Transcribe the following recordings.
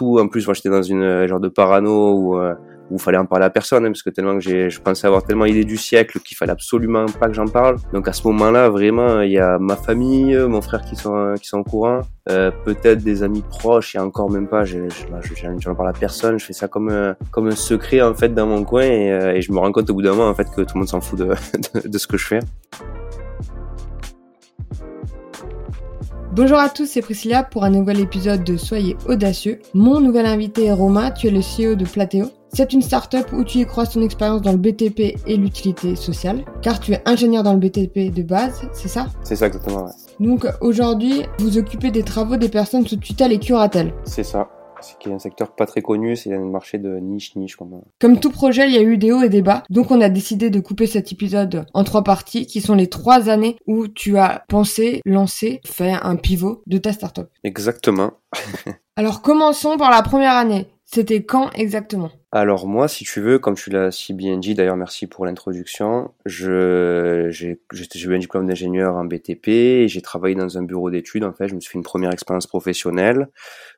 en plus, moi, j'étais dans une genre de parano où où il fallait en parler à personne, hein, parce que tellement que j'ai, je pensais avoir tellement l'idée du siècle qu'il fallait absolument pas que j'en parle. Donc à ce moment-là, vraiment, il y a ma famille, mon frère qui sont qui sont au courant, euh, peut-être des amis proches, et encore même pas. Je, je, parle à personne. Je fais ça comme un, comme un secret en fait dans mon coin, et, euh, et je me rends compte au bout d'un moment en fait que tout le monde s'en fout de, de ce que je fais. Bonjour à tous, c'est Priscilla pour un nouvel épisode de Soyez audacieux. Mon nouvel invité est Romain, tu es le CEO de Platéo. C'est une start-up où tu y crois ton expérience dans le BTP et l'utilité sociale, car tu es ingénieur dans le BTP de base, c'est ça? C'est ça exactement, ouais. Donc aujourd'hui, vous occupez des travaux des personnes sous tutelle et curatelle. C'est ça. C'est un secteur pas très connu, c'est un marché de niche-niche. Comme... comme tout projet, il y a eu des hauts et des bas. Donc on a décidé de couper cet épisode en trois parties, qui sont les trois années où tu as pensé, lancé, fait un pivot de ta startup. Exactement. Alors commençons par la première année. C'était quand exactement? Alors moi, si tu veux, comme tu l'as si bien dit, d'ailleurs merci pour l'introduction, je, j'ai, j'ai eu un diplôme d'ingénieur en BTP et j'ai travaillé dans un bureau d'études. En fait, je me suis fait une première expérience professionnelle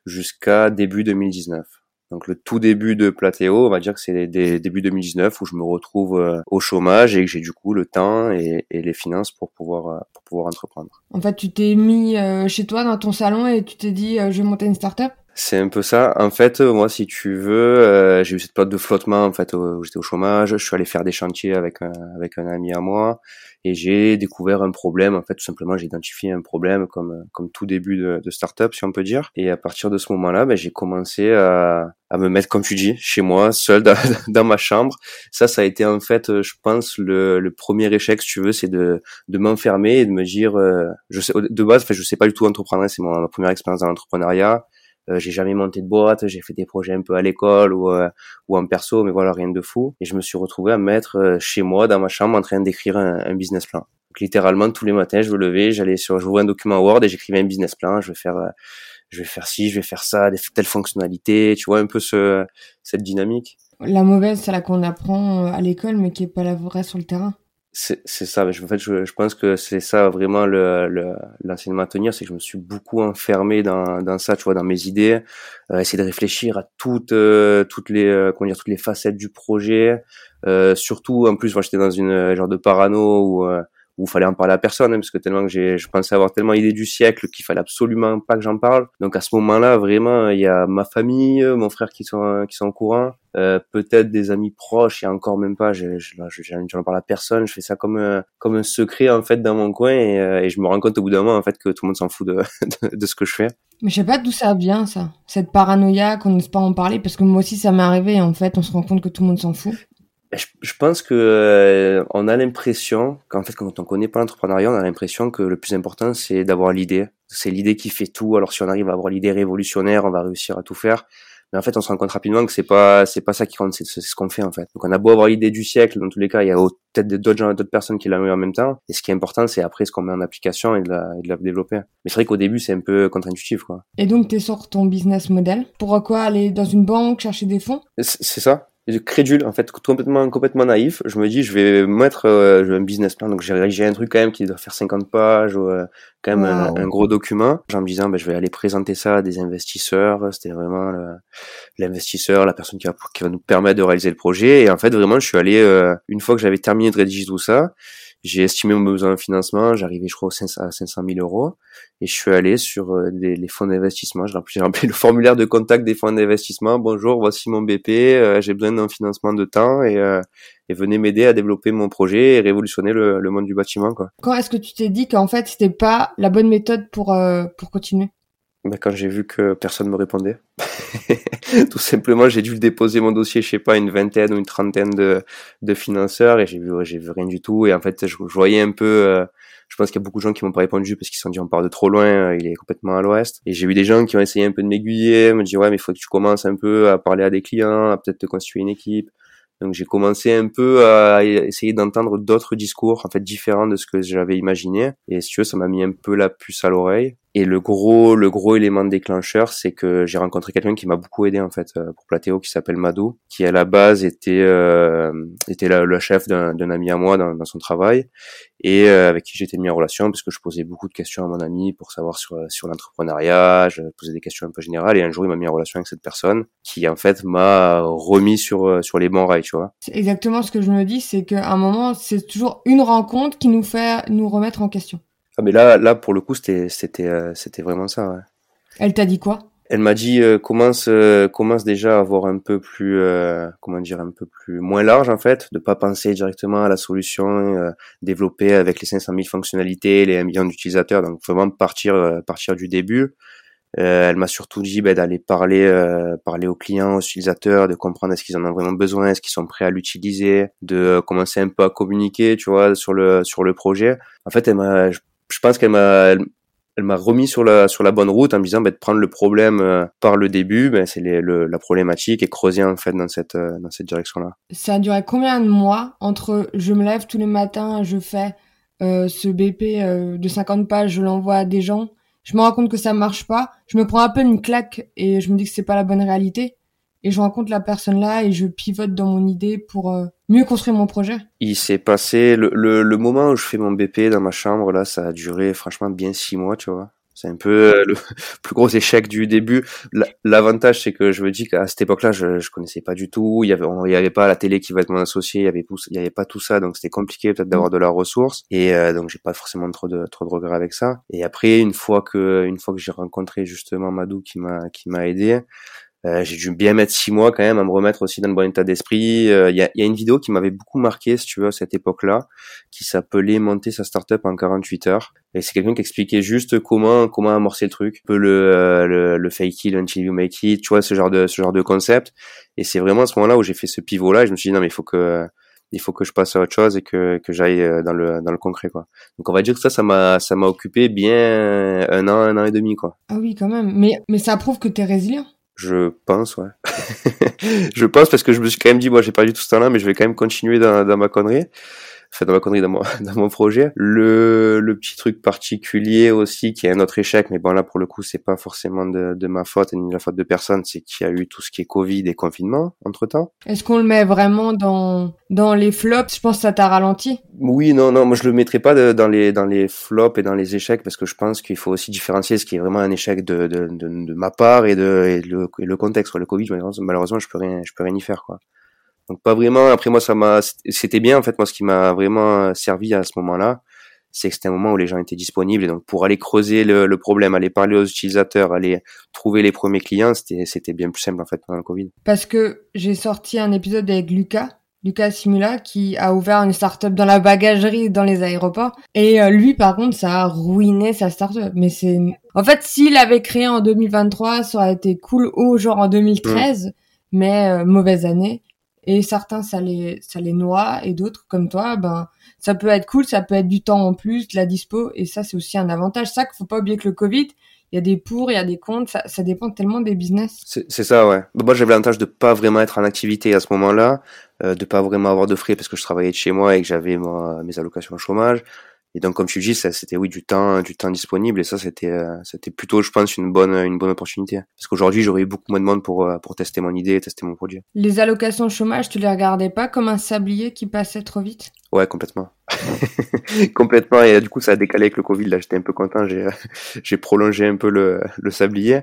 jusqu'à début 2019. Donc le tout début de Platéo, on va dire que c'est début 2019 où je me retrouve euh, au chômage et que j'ai du coup le temps et, et, les finances pour pouvoir euh, pour pouvoir entreprendre. En fait, tu t'es mis euh, chez toi dans ton salon et tu t'es dit je vais monter une start-up? C'est un peu ça. En fait, moi, si tu veux, euh, j'ai eu cette période de flottement en fait où j'étais au chômage. Je suis allé faire des chantiers avec un, avec un ami à moi et j'ai découvert un problème. En fait, tout simplement, j'ai identifié un problème comme comme tout début de, de start-up, si on peut dire. Et à partir de ce moment-là, ben, j'ai commencé à, à me mettre, comme tu dis, chez moi, seul dans, dans, ma chambre. Ça, ça a été en fait, je pense, le, le premier échec, si tu veux, c'est de de m'enfermer et de me dire, euh, je sais de base, en fait, je sais pas du tout entreprendre. C'est ma première expérience dans l'entrepreneuriat euh, j'ai jamais monté de boîte, j'ai fait des projets un peu à l'école ou euh, ou en perso, mais voilà rien de fou. Et je me suis retrouvé à mettre euh, chez moi dans ma chambre en train d'écrire un, un, business plan. Donc, littéralement tous les matins, je me levais, j'allais sur, j'ouvrais un document Word et j'écrivais un business plan. Je vais faire, je vais faire ci, je vais faire ça, des telles fonctionnalités. Tu vois un peu ce cette dynamique. La mauvaise, c'est la qu'on apprend à l'école, mais qui est pas la vraie sur le terrain c'est ça. En fait, je, je pense que c'est ça vraiment le l'enseignement à tenir, c'est que je me suis beaucoup enfermé dans, dans ça, tu vois, dans mes idées, euh, essayer de réfléchir à toutes euh, toutes les euh, comment dire toutes les facettes du projet. Euh, surtout, en plus, moi, j'étais dans une genre de parano où où fallait en parler à personne, hein, parce que tellement que j'ai, je pensais avoir tellement l'idée du siècle qu'il fallait absolument pas que j'en parle. Donc à ce moment-là, vraiment, il y a ma famille, mon frère qui sont qui sont au courant, euh, peut-être des amis proches, et encore même pas. Je, je, je, n'en parle à personne. Je fais ça comme un, comme un secret en fait dans mon coin, et, euh, et je me rends compte au bout d'un moment en fait que tout le monde s'en fout de, de, de, ce que je fais. Mais je sais pas d'où ça vient ça, cette paranoïa qu'on n'ose pas en parler, parce que moi aussi ça m'est arrivé. En fait, on se rend compte que tout le monde s'en fout. Je, je, pense que euh, on a l'impression qu'en fait quand on connaît pas l'entrepreneuriat, on a l'impression que le plus important c'est d'avoir l'idée. C'est l'idée qui fait tout. Alors si on arrive à avoir l'idée révolutionnaire, on va réussir à tout faire. Mais en fait, on se rend compte rapidement que c'est pas c'est pas ça qui compte, c'est ce qu'on fait en fait. Donc on a beau avoir l'idée du siècle, dans tous les cas, il y a peut-être d'autres gens, d'autres personnes qui l'ont eu en même temps. Et ce qui est important, c'est après ce qu'on met en application et de la, et de la développer. Mais c'est vrai qu'au début, c'est un peu contre-intuitif, quoi. Et donc, tu sur ton business model. Pourquoi aller dans une banque chercher des fonds? C'est ça crédule en fait complètement complètement naïf. Je me dis je vais mettre euh, un business plan. Donc j'ai rédigé un truc quand même qui doit faire 50 pages ou euh, quand même un, gros document. En me disant ben, je vais aller présenter ça à des investisseurs. C'était vraiment l'investisseur la personne qui va qui va nous permettre de réaliser le projet. Et en fait vraiment je suis allé euh, une fois que j'avais terminé de rédiger tout ça j'ai estimé mon besoin de financement, j'arrivais je crois à 500 000 euros et je suis allé sur euh, les, fonds d'investissement. J'ai rempli le formulaire de contact des fonds d'investissement. Bonjour, voici mon BP, euh, j'ai besoin d'un financement de temps et, euh, et venez m'aider à développer mon projet et révolutionner le, le monde du bâtiment. Quoi. Quand est-ce que tu t'es dit qu'en fait c'était pas la bonne méthode pour pour continuer? Ben, quand j'ai vu que personne me répondait. Tout simplement, j'ai dû déposer mon dossier, je sais pas, une vingtaine ou une trentaine de, de financeurs et j'ai vu, j'ai vu rien du tout. Et en fait, je, voyais un peu, euh, je pense qu'il y a beaucoup de gens qui m'ont pas répondu parce qu'ils se sont dit on part de trop loin, euh, il est complètement à l'ouest. Et j'ai vu des gens qui ont essayé un peu de m'aiguiller, me dire ouais mais il faut que tu commences un peu à parler à des clients, à peut-être te constituer une équipe. Donc j'ai commencé un peu à essayer d'entendre d'autres discours, en fait différents de ce que j'avais imaginé. Et si tu veux, ça m'a mis un peu la puce à l'oreille. Et le gros, le gros élément déclencheur, c'est que j'ai rencontré quelqu'un qui m'a beaucoup aidé en fait euh, pour Platéo, qui s'appelle Madou, qui à la base était euh, était le chef d'un ami à moi dans, son travail et euh, avec qui j'étais mis en relation parce que je posais beaucoup de questions à mon ami pour savoir sur sur l'entrepreneuriat, je posais des questions un peu générales et un jour il m'a mis en relation avec cette personne qui en fait m'a remis sur sur les bons rails, tu vois. Exactement ce que je me dis, c'est qu'à un moment c'est toujours une rencontre qui nous fait nous remettre en question. Ah mais là, là pour le coup, c'était, c'était, euh, c'était vraiment ça. Ouais. Elle t'a dit quoi? Elle m'a dit euh, commence, euh, commence déjà à avoir un peu plus, euh, comment dire, un peu plus moins large en fait, de pas penser directement à la solution développée avec les 500 000 fonctionnalités, les 1 million d'utilisateurs, donc vraiment partir, partir du début. elle m'a surtout dit bah, d'aller parler, parler aux clients, aux utilisateurs, de comprendre est-ce qu'ils en ont vraiment besoin, est-ce qu'ils sont prêts à l'utiliser, de commencer un peu à communiquer, tu vois, sur le sur le projet. En fait, elle m'a, je pense qu'elle m'a elle, m'a remis sur la sur la bonne route en me disant bah, de prendre le problème euh, par le début, ben c'est la problématique et creuser en fait dans cette euh, dans cette direction là. Ça a duré combien de mois entre je me lève tous les matins, je fais euh, ce BP de 50 pages, je l'envoie à des gens, je me rends compte que ça marche pas, je me prends un peu une claque et je me dis que c'est pas la bonne réalité et je rencontre la personne là et je pivote dans mon idée pour euh, mieux construire mon projet. Il s'est passé le, le, le, moment où je fais mon BP dans ma chambre là, ça a duré franchement bien six mois, tu vois. C'est un peu euh, le plus gros échec du début. L'avantage, c'est que je me dis qu'à cette époque-là, je, je connaissais pas du tout. Il y avait, il y avait pas la télé qui va être mon associé. Il y avait, il y avait pas tout ça, donc c'était compliqué peut-être d'avoir de la ressource. Et euh, donc j'ai pas forcément trop de trop de regrets avec ça. Et après, une fois que, une fois que j'ai rencontré justement Madou qui m'a qui m'a aidé, euh, j'ai dû bien mettre six mois quand même à me remettre aussi dans le bon état d'esprit. Il euh, y, a, y, a, une vidéo qui m'avait beaucoup marqué, si tu veux, à cette époque-là, qui s'appelait Monter sa startup en 48 heures. Et c'est quelqu'un qui expliquait juste comment comment amorcer le truc, un peu le, euh, le, le, fake it until you make it, tu vois, ce genre de ce genre de concept. Et c'est vraiment à ce moment-là où j'ai fait ce pivot-là. Et je me suis dit non mais il faut que il faut que je passe à autre chose et que, que j'aille dans le dans le concret quoi. Donc on va dire que ça ça m'a ça m'a occupé bien un an un an et demi quoi. Ah oui quand même. Mais mais ça prouve que tu es résilient. Je pense, ouais. je pense parce que je me suis quand même dit, moi, j'ai perdu tout ce temps-là, mais je vais quand même continuer dans, dans ma connerie enfin dans ma connerie dans mon, dans mon projet. Le, le petit truc particulier aussi qui est un autre échec, mais bon là pour le coup c'est pas forcément de, de ma faute ni de la faute de personne, c'est qu'il y a eu tout ce qui est Covid et confinement entre temps. Est-ce qu'on le met vraiment dans dans les flops? Je pense que ça t'a ralenti. Oui, non, non, moi je le mettrais pas dans les dans les flops et dans les échecs parce que je pense qu'il faut aussi différencier ce qui est vraiment un échec de de, de, de ma part et de et le, et le contexte. Le Covid, malheureusement, je peux rien je peux rien y faire quoi. Donc pas vraiment. Après moi, ça m'a, c'était bien en fait. Moi, ce qui m'a vraiment servi à ce moment-là, c'est que c'était un moment où les gens étaient disponibles et donc pour aller creuser le, problème, aller parler aux utilisateurs, aller trouver les premiers clients, c'était c'était bien plus simple en fait pendant le Covid. Parce que j'ai sorti un épisode avec Lucas. Lucas Simula qui a ouvert une start-up dans la bagagerie dans les aéroports et euh, lui par contre ça a ruiné sa start-up mais c'est en fait s'il avait créé en 2023 ça aurait été cool ou genre en 2013 mm. mais euh, mauvaise année et certains ça les ça les noie et d'autres comme toi ben ça peut être cool ça peut être du temps en plus de la dispo et ça c'est aussi un avantage. Ça qu'il faut pas oublier que le covid il y a des pour il y a des contre ça, ça dépend tellement des business. C'est ça ouais. Moi j'avais l'avantage de pas vraiment être en activité à ce moment-là euh, de pas vraiment avoir de frais parce que je travaillais de chez moi et que j'avais mes allocations au chômage et donc comme tu dis c'était oui du temps du temps disponible. Et ça c'était euh, c'était plutôt je pense une bonne une bonne opportunité. Parce qu'aujourd'hui j'aurais eu beaucoup moins de monde pour euh, pour tester mon idée tester mon produit les allocations chômage tu les regardais pas comme un sablier qui passait trop vite? Ouais complètement. Complètement. Et du coup ça a décalé avec le covid là. J'étais un peu content. J'ai j'ai prolongé un peu le le sablier.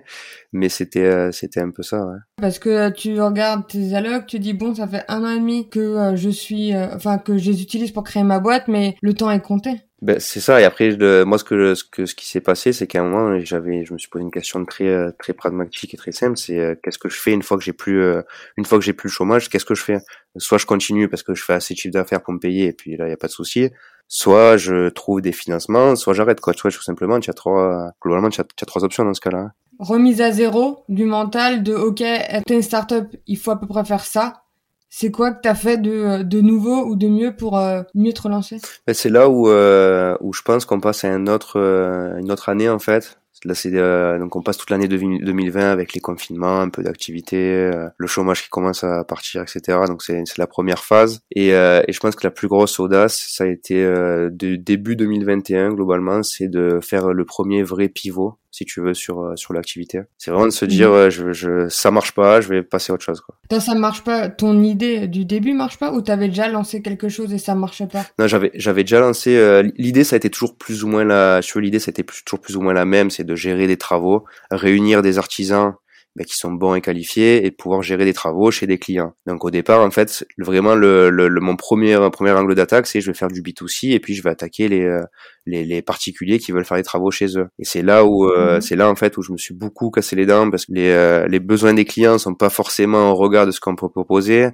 Mais c'était euh, c'était un peu ça ouais. parce que tu regardes tes allocs tu dis bon ça fait un an et demi que je suis enfin que je les utilise pour créer ma boîte mais le temps est compté. Ben, c'est ça. Et après, moi, ce que, ce que, ce qui s'est passé, c'est qu'à un moment, j'avais, je me suis posé une question très, euh, très pragmatique et très simple. C'est euh, qu'est-ce que je fais une fois que j'ai plus, euh, une fois que j'ai plus le chômage, qu'est-ce que je fais? Soit je continue parce que je fais assez de chiffre d'affaires pour me payer et puis là, il y a pas de souci. Soit je trouve des financements, soit j'arrête quoi. Tu vois, tout simplement, tu as trois, globalement, tu as, as, trois options dans ce cas-là. Remise à zéro du mental de OK, t'es une startup, il faut à peu près faire ça c'est quoi que tu as fait de, de nouveau ou de mieux pour euh, mieux te relancer? Ben, C'est là où, euh, où je pense qu'on passe à un autre, euh, une autre année en fait. C'est euh, donc on passe toute l'année 2020 avec les confinements, un peu d'activité, euh, le chômage qui commence à partir, etc. Donc c'est la première phase. Et, euh, et, je pense que la plus grosse audace, ça a été de début 2021 globalement, c'est de faire le premier vrai pivot si tu veux sur sur l'activité. C'est vraiment de se dire mhm. je, je ça marche pas, je vais passer à autre chose quoi. Toi ça marche pas, ton idée du début marche pas ou t'avais déjà lancé quelque chose et ça marchait pas? Non, j'avais j'avais déjà lancé l'idée ça a été toujours plus ou moins la je l'idée ça a été toujours plus ou moins la même, c'est de gérer des travaux, réunir des artisans ben, qui sont bons et qualifiés et pouvoir gérer des travaux chez des clients. Donc au départ, en fait, vraiment le, le, mon premier premier angle d'attaque, c'est je vais faire du B2C et puis je vais attaquer les, euh, les, les particuliers qui veulent faire des travaux chez eux. Et c'est là où euh, mhm. c'est là en fait où je me suis beaucoup cassé les dents parce que les, euh, les besoins des clients sont pas forcément au regard de ce qu'on peut proposer.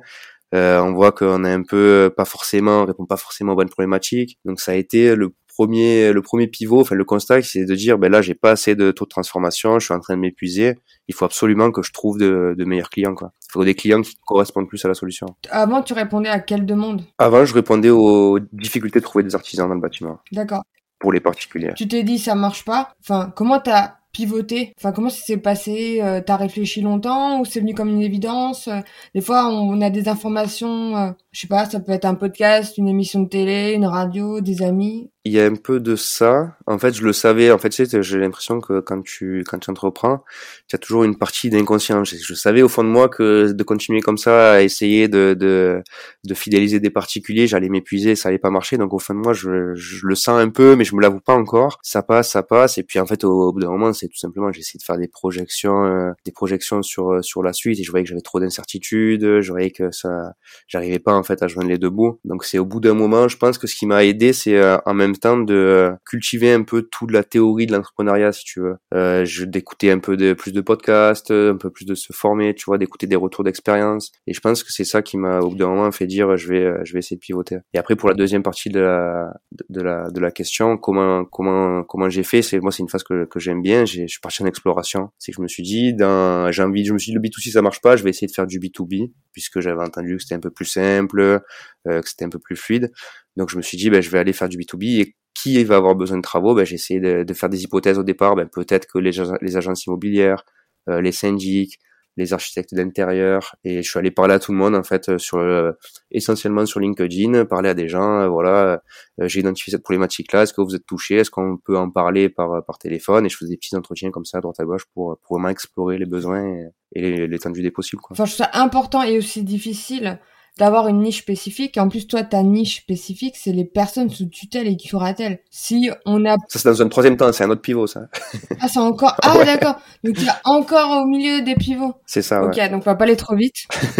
on voit qu'on est un peu pas forcément, on répond pas forcément aux bonnes problématiques. Donc ça a été le premier, le premier pivot, enfin le constat, c'est de dire, ben là, j'ai pas assez de taux de transformation, je suis en train de m'épuiser. Il faut absolument que je trouve de, de meilleurs clients, quoi. Il faut des clients qui correspondent plus à la solution. Avant, tu répondais à quelle demande? Avant, je répondais aux difficultés de trouver des artisans dans le bâtiment. D'accord. Pour les particuliers. Tu t'es dit, ça marche pas. Enfin, comment t'as pivoté Enfin, comment ça s'est passé? Euh, T'as réfléchi longtemps ou c'est venu comme une évidence? Des fois, on, a des informations, euh, je sais pas, ça peut être un podcast, une émission de télé, une radio, des amis il y a un peu de ça. En fait, je le savais. En fait, tu sais, j'ai l'impression que quand tu quand tu entreprends, tu toujours une partie d'inconscient. Je, savais au fond de moi que de continuer comme ça, à essayer de de, de fidéliser des particuliers, j'allais m'épuiser, ça allait pas marcher. Donc au fond de moi, je, je le sens un peu, mais je me l'avoue pas encore. Ça passe, ça passe. Et puis en fait, au, bout d'un moment, tout simplement, essayé de faire des projections, euh, des projections sur sur la suite. Et je voyais que j'avais trop d'incertitudes. Je voyais que ça, j'arrivais pas en fait à joindre les deux bouts. Donc c'est au bout d'un moment, je pense que ce qui m'a aidé, c'est euh, en même temps de euh, cultiver un peu toute la théorie de l'entrepreneuriat, si tu veux. Euh, d'écouter un peu de plus de podcasts, un peu plus de se former, tu vois, d'écouter des retours d'expérience. Et je pense que c'est ça qui m'a au bout d'un moment fait dire je vais je vais essayer de pivoter. Et après pour la deuxième partie de la de la de la question, comment comment comment j'ai fait C'est moi c'est une phase que que j'aime bien. Je suis parti en exploration. C'est que je me suis dit j'ai envie, je me suis le B2C ça marche pas, je vais essayer de faire du B2B puisque j'avais entendu que c'était un peu plus simple, euh, que c'était un peu plus fluide. Donc je me suis dit, ben, je vais aller faire du B2B et qui va avoir besoin de travaux? Ben, J'ai essayé de, de, faire des hypothèses au départ. Ben, Peut-être que les, les, agences immobilières, euh, les syndics, les architectes d'intérieur et je suis allé parler à tout le monde en fait sur euh, essentiellement sur LinkedIn parler à des gens voilà j'ai identifié cette problématique là est-ce que vous êtes touché est-ce qu'on peut en parler par par téléphone et je faisais des petits entretiens comme ça à droite à gauche pour pour vraiment explorer les besoins et, et l'étendue des possibles quoi. enfin je trouve ça important et aussi difficile d'avoir une niche spécifique. Et en plus, toi, ta niche spécifique, c'est les personnes sous tutelle et curatelle. Si on a... Ça, c'est dans un troisième temps, c'est un autre pivot, ça. ah, c'est encore... Ah, d'accord. Donc, il y a encore au milieu des pivots. C'est ça, Ok, donc on va pas aller trop vite.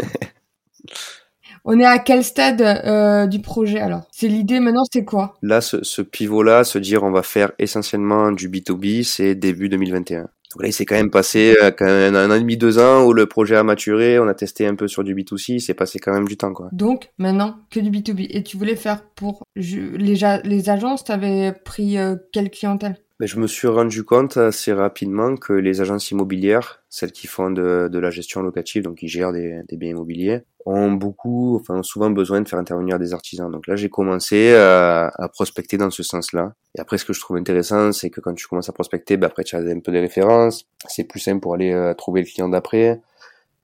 On est à quel stade euh, du projet alors? C'est l'idée maintenant, c'est quoi? Là, ce, ce pivot-là, se dire on va faire essentiellement du B2B, c'est début 2021. Donc là, il s'est quand même passé euh, quand même un an et demi, deux ans où le projet a maturé, on a testé un peu sur du B2C, c'est passé quand même du temps, quoi. Donc, maintenant, que du B2B. Et tu voulais faire pour les, les agences, t'avais pris euh, quelle clientèle? Ben, je me suis rendu compte assez rapidement que les agences immobilières, celles qui font de, de la gestion locative, donc qui gèrent des, des, biens immobiliers, ont beaucoup, enfin souvent besoin de faire intervenir des artisans. Donc là, j'ai commencé à, à, prospecter dans ce sens-là. Et après, ce que je trouve intéressant, c'est que quand tu commences à prospecter, ben après tu as un peu des références. C'est plus simple pour aller euh, trouver le client d'après.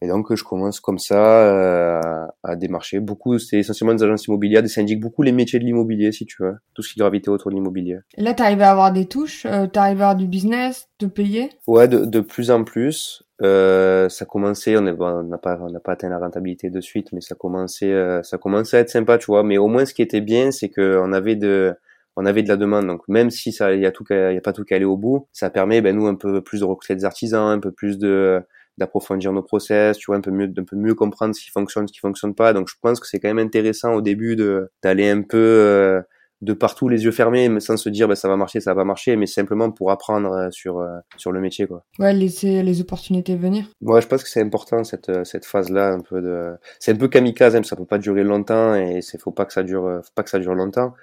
Et donc je commence comme ça euh, à démarcher. Beaucoup, c'est essentiellement des agences immobilières, des syndics, beaucoup les métiers de l'immobilier, si tu veux, tout ce qui gravitait autour de l'immobilier. Et là, t'arrives à avoir des touches, euh, t'arrives à avoir du business, te payer? Ouais, de, de plus en plus. Euh, ça commençait, on n'a pas, on n'a pas atteint la rentabilité de suite, mais ça commençait, euh, ça commençait à être sympa, tu vois. Mais au moins, ce qui était bien, c'est que on avait de, on avait de la demande. Donc même si ça, il y a tout, il y a pas tout qu'à au bout, ça permet, ben nous, un peu plus de recruter des artisans, un peu plus de d'approfondir nos process, tu vois, un peu mieux, d'un peu mieux comprendre ce qui fonctionne, ce qui fonctionne pas. Donc je pense que c'est quand même intéressant au début de d'aller un peu euh, de partout les yeux fermés, mais sans se dire bah, ça va marcher, ça va pas marcher, mais simplement pour apprendre euh, sur euh, sur le métier quoi. Ouais, laisser les opportunités venir. Ouais, je pense que c'est important cette cette phase là un peu de c'est un peu kamikaze, hein, ça peut pas durer longtemps et c'est faut pas que ça dure faut pas que ça dure longtemps.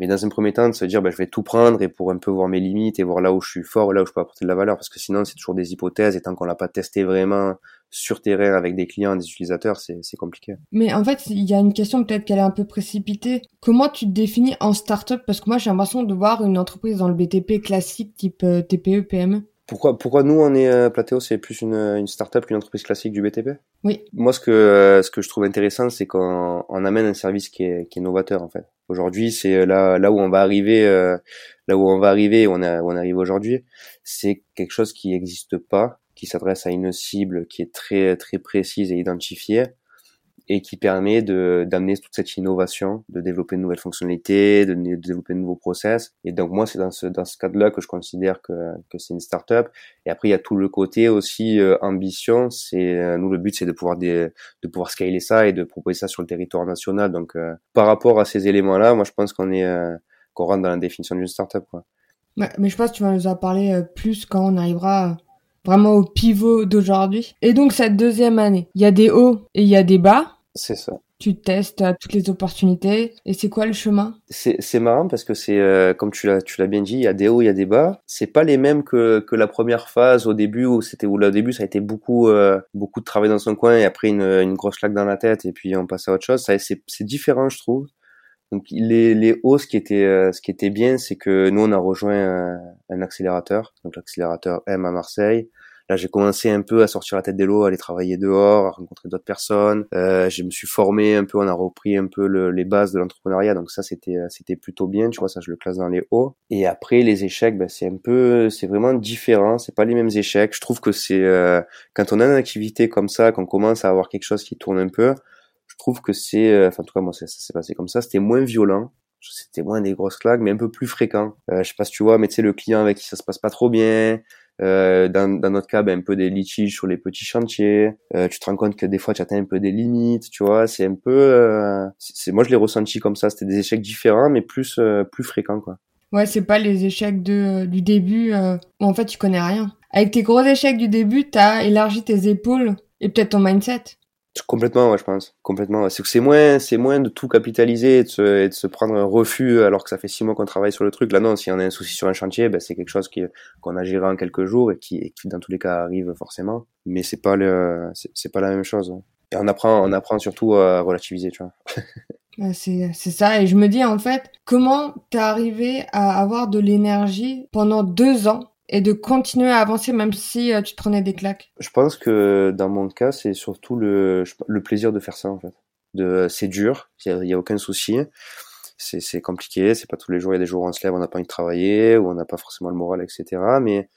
Mais dans un premier temps, de se dire, bah, je vais tout prendre et pour un peu voir mes limites et voir là où je suis fort, là où je peux apporter de la valeur, parce que sinon, c'est toujours des hypothèses et tant qu'on l'a pas testé vraiment sur terrain avec des clients, des utilisateurs, c'est compliqué. Mais en fait, il y a une question peut-être qu'elle est un peu précipitée. Comment tu te définis en startup? Parce que moi, j'ai l'impression de voir une entreprise dans le BTP classique type euh, TPE, PME. Pourquoi, pourquoi nous on est euh, Platéo, c'est plus une, une start-up qu'une entreprise classique du BTP Oui. Moi, ce que euh, ce que je trouve intéressant, c'est qu'on on amène un service qui est, qui est novateur en fait. Aujourd'hui, c'est là là où on va arriver, euh, là où on va arriver, on, a, on arrive aujourd'hui, c'est quelque chose qui n'existe pas, qui s'adresse à une cible qui est très très précise et identifiée et qui permet de d'amener toute cette innovation, de développer de nouvelles fonctionnalités, de, développer de nouveaux process. Et donc moi, c'est dans ce dans ce cadre-là que je considère que que c'est une startup. Et après, il y a tout le côté aussi euh, ambition. C'est euh, nous le but, c'est de pouvoir des, de pouvoir scaler ça et de proposer ça sur le territoire national. Donc euh, par rapport à ces éléments-là, moi je pense qu'on est qu'on rentre dans la définition d'une startup. Quoi. Mais je pense que tu vas nous en parler plus quand on arrivera vraiment au pivot d'aujourd'hui. Et donc cette deuxième année, il y a des hauts et il y a des bas. C'est ça. Tu testes toutes les opportunités. Et c'est quoi le chemin? C'est marrant parce que c'est euh, comme tu l'as tu l'as bien dit, il y a des hauts, il y a des bas. C'est pas les mêmes que que la première phase au début où c'était où là, au début ça a été beaucoup euh, beaucoup de travail dans son coin et après une une grosse claque dans la tête et puis on passe à autre chose. C'est différent je trouve. Donc les, les hauts, ce qui était euh, ce qui était bien, c'est que nous on a rejoint un, accélérateur, donc l'accélérateur M à Marseille. Là, j'ai commencé un peu à sortir la tête des lots, à aller travailler dehors, à rencontrer d'autres personnes. Euh, je me suis formé un peu, on a repris un peu le, les bases de l'entrepreneuriat, donc ça c'était euh, c'était plutôt bien, tu vois, ça je le classe dans les hauts. Et après les échecs, ben, c'est un peu, c'est vraiment différent, c'est pas les mêmes échecs. Je trouve que c'est euh, quand on a une activité comme ça, qu'on commence à avoir quelque chose qui tourne un peu, je trouve que c'est, euh, enfin en tout cas moi ça, s'est passé comme ça, c'était moins violent, c'était moins des grosses claques, mais un peu plus fréquent. Euh, je sais pas si tu vois, mais tu sais le client avec qui ça se passe pas trop bien. Euh, dans, dans notre cas, ben, un peu des litiges sur les petits chantiers. Euh, tu te rends compte que des fois, tu atteins un peu des limites, tu vois. C'est un peu, euh, c'est moi je l'ai ressenti comme ça. C'était des échecs différents, mais plus euh, plus fréquents, quoi. Ouais, c'est pas les échecs de du début où en fait tu connais rien. Avec tes gros échecs du début, t'as élargi tes épaules et peut-être ton mindset. Complètement, ouais, je pense. Complètement. C'est que c'est moins, c'est moins de tout capitaliser et de, se, et de se prendre un refus alors que ça fait six mois qu'on travaille sur le truc. Là, non, si on a un souci sur un chantier, ben, c'est quelque chose qui, qu'on a géré en quelques jours et qui, et qui, dans tous les cas, arrive forcément. Mais c'est pas le, c'est, pas la même chose. Et on apprend, on apprend surtout à relativiser, tu vois. c'est, c'est ça. Et je me dis, en fait, comment t'es arrivé à avoir de l'énergie pendant deux ans et de continuer à avancer même si euh, tu prenais des claques Je pense que dans mon cas, c'est surtout le, le plaisir de faire ça en fait. C'est dur, il y, a, aucun souci. C'est, c'est compliqué, c'est pas tous les jours. Il y a des jours où on se lève, on n'a pas envie de travailler, ou on n'a pas forcément le moral, etc. Mais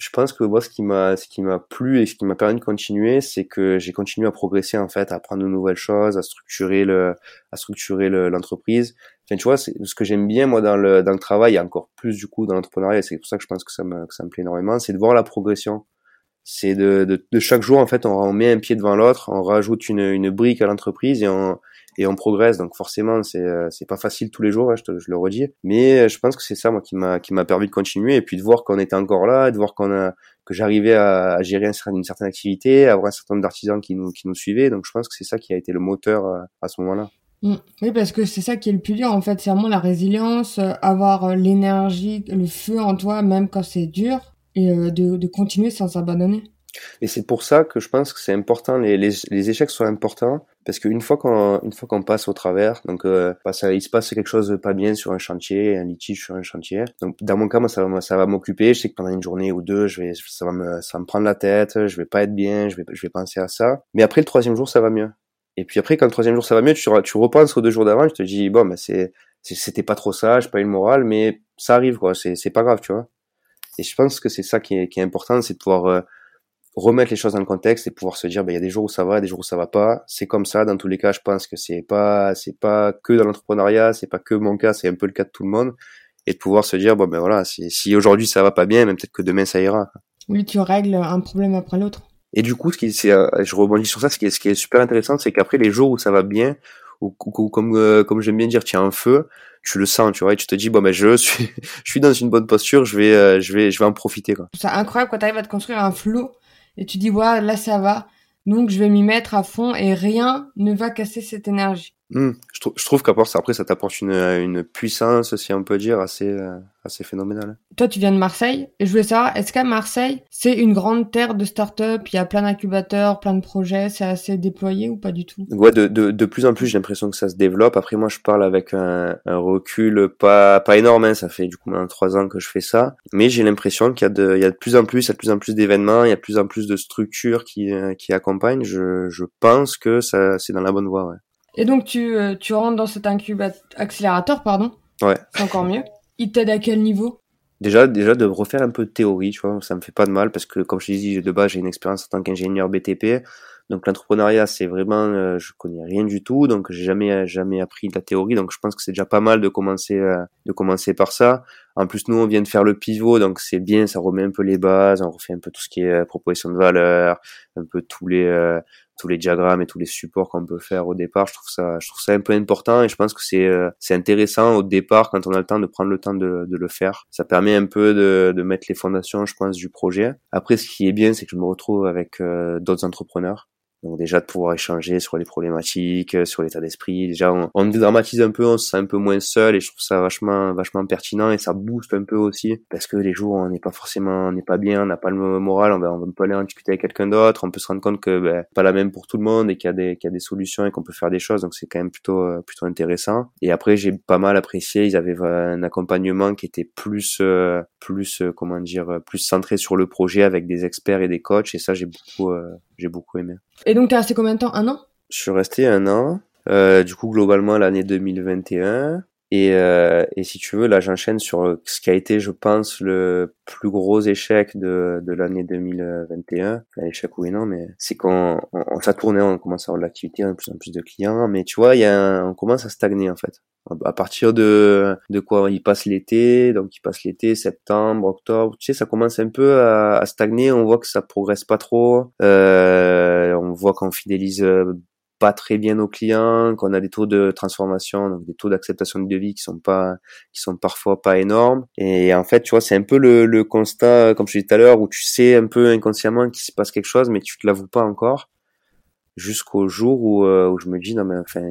je pense que moi, ce qui m'a, ce qui m'a plu et ce qui m'a permis de continuer, c'est que j'ai continué à progresser en fait, à apprendre de nouvelles choses, à structurer le, à structurer l'entreprise. Enfin, tu vois, c'est ce que j'aime bien moi dans le dans le travail, et encore plus du coup dans l'entrepreneuriat. C'est pour ça que je pense que ça me que ça me plaît énormément, c'est de voir la progression. C'est de, de, de chaque jour en fait, on, on met un pied devant l'autre, on rajoute une une brique à l'entreprise et on et on progresse. Donc forcément, c'est euh, pas facile tous les jours, hein, je, le redis. Mais euh, je pense que c'est ça moi qui m'a permis de continuer et puis de voir qu'on était encore là, de voir que j'arrivais à, gérer une certaine activité, à avoir un certain nombre d'artisans qui nous suivaient. Donc je pense que c'est ça qui a été le moteur euh, à ce moment-là. Mmh. Oui, parce que c'est ça qui est le plus dur, en fait, c'est vraiment la résilience, avoir l'énergie, le feu en toi, même quand c'est dur, et de, de continuer sans s'abandonner. Et c'est pour ça que je pense que c'est important, les, les, les, échecs sont importants, parce qu'une fois qu'on une fois qu'on passe au travers, donc euh, ça, il se passe quelque chose de pas bien sur un chantier, un litige sur un chantier. Donc dans mon cas, moi ça va ça va m'occuper. Je sais que pendant une journée ou deux, je vais ça va me ça va me prendre la tête, je vais pas être bien, je vais je vais penser à ça. Mais après le troisième jour, ça va mieux. Et puis après, quand le troisième jour ça va mieux, tu, tu repenses aux deux jours d'avant, je te dis bon, ben c'est c'était pas trop ça, j'ai pas eu le moral, mais ça arrive quoi. C'est c'est pas grave, tu vois. Et je pense que c'est ça qui est, qui est important, c'est de pouvoir euh, remettre les choses dans le contexte et pouvoir se dire ben il y a des jours où ça va, des jours où ça va pas. C'est comme ça dans tous les cas. Je pense que c'est pas c'est pas que dans l'entrepreneuriat, c'est pas que mon cas, c'est un peu le cas de tout le monde et de pouvoir se dire bon ben voilà si, si aujourd'hui ça va pas bien, même peut-être que demain ça ira. Oui, tu règles un problème après l'autre. Et du coup, ce qui c'est, euh, je rebondis sur ça, ce qui est, ce qui est super intéressant, c'est qu'après les jours où ça va bien, ou, comme euh, comme j'aime bien dire, tu as un feu, tu le sens, tu vois, et tu te dis bon ben je suis je suis dans une bonne posture, je vais euh, je vais je vais en profiter quoi. C'est incroyable quand tu arrives à te construire un flot et tu dis, ouais, là ça va, donc je vais m'y mettre à fond et rien ne va casser cette énergie. Hmm. Je, trouve, je trouve qu'après, ça t'apporte une, une puissance, si on peut dire, assez, euh, assez phénoménale. Toi, tu viens de Marseille, et je voulais savoir, est-ce qu'à Marseille, c'est une grande terre de start-up, il y a plein d'incubateurs, plein de projets, c'est assez déployé ou pas du tout? Ouais, de, de, de plus en plus, j'ai l'impression que ça se développe. Après, moi, je parle avec un, un recul pas, pas énorme, hein. ça fait du coup maintenant trois ans que je fais ça, mais j'ai l'impression qu'il y a de, il y a de plus en plus, il y a de plus en plus d'événements, il y a de plus en plus de structures qui, euh, qui accompagnent. Je, je pense que ça, c'est dans la bonne voie, ouais. Et donc tu, euh, tu rentres dans cet incubateur, accélérateur, pardon. Ouais. C'est encore mieux. Il t'aide à quel niveau? Déjà, déjà de refaire un peu de théorie, tu vois, ça me fait pas de mal parce que comme je te dis de base, j'ai une expérience en tant qu'ingénieur BTP. Donc l'entrepreneuriat, c'est vraiment, euh, je connais rien du tout, donc j'ai jamais jamais appris de la théorie, donc je pense que c'est déjà pas mal de commencer euh, de commencer par ça. En plus, nous, on vient de faire le pivot, donc c'est bien, ça remet un peu les bases, on refait un peu tout ce qui est proposition de valeur, un peu tous les tous les diagrammes et tous les supports qu'on peut faire au départ. Je trouve ça, je trouve ça un peu important et je pense que c'est euh, c'est intéressant au départ quand on a le temps de prendre le temps de, de le faire. Ça permet un peu de, de mettre les fondations, je pense, du projet. Après, ce qui est bien, c'est que je me retrouve avec euh, d'autres entrepreneurs donc déjà de pouvoir échanger sur les problématiques, euh, sur l'état d'esprit. Déjà on, on dédramatise un peu, on se sent un peu moins seul et je trouve ça vachement vachement pertinent et ça booste un peu aussi parce que les jours où on n'est pas forcément on n'est pas bien, on n'a pas le moral, on va on pas aller en discuter avec quelqu'un d'autre, on peut se rendre compte que ben, pas la même pour tout le monde et qu'il y a des qu'il y a des solutions et qu'on peut faire des choses donc c'est quand même plutôt euh, plutôt intéressant. Et après j'ai pas mal apprécié, ils avaient un accompagnement qui était plus euh, plus comment dire plus centré sur le projet avec des experts et des coachs et ça j'ai beaucoup j'ai beaucoup aimé. Et donc, t'es resté combien de temps? Un an? Je suis resté un an. Euh, du coup, globalement, l'année 2021. Et, euh, et si tu veux, là, j'enchaîne sur ce qui a été, je pense, le plus gros échec de, de l'année 2021. Enfin, échec oui non, mais c'est qu'on on, on, ça tournait, on commence à avoir de l'activité, de plus en plus de clients. Mais tu vois, y a on commence à stagner en fait. À partir de, de quoi il passe l'été, donc il passe l'été, septembre, octobre, tu sais, ça commence un peu à, à stagner. On voit que ça progresse pas trop. Euh, on voit qu'on fidélise pas très bien nos clients, qu'on a des taux de transformation, donc des taux d'acceptation de devis qui sont pas, qui sont parfois pas énormes. Et en fait, tu vois, c'est un peu le, le constat, comme je disais tout à l'heure, où tu sais un peu inconsciemment qu'il se passe quelque chose, mais tu te l'avoues pas encore, jusqu'au jour où, euh, où je me dis non mais enfin,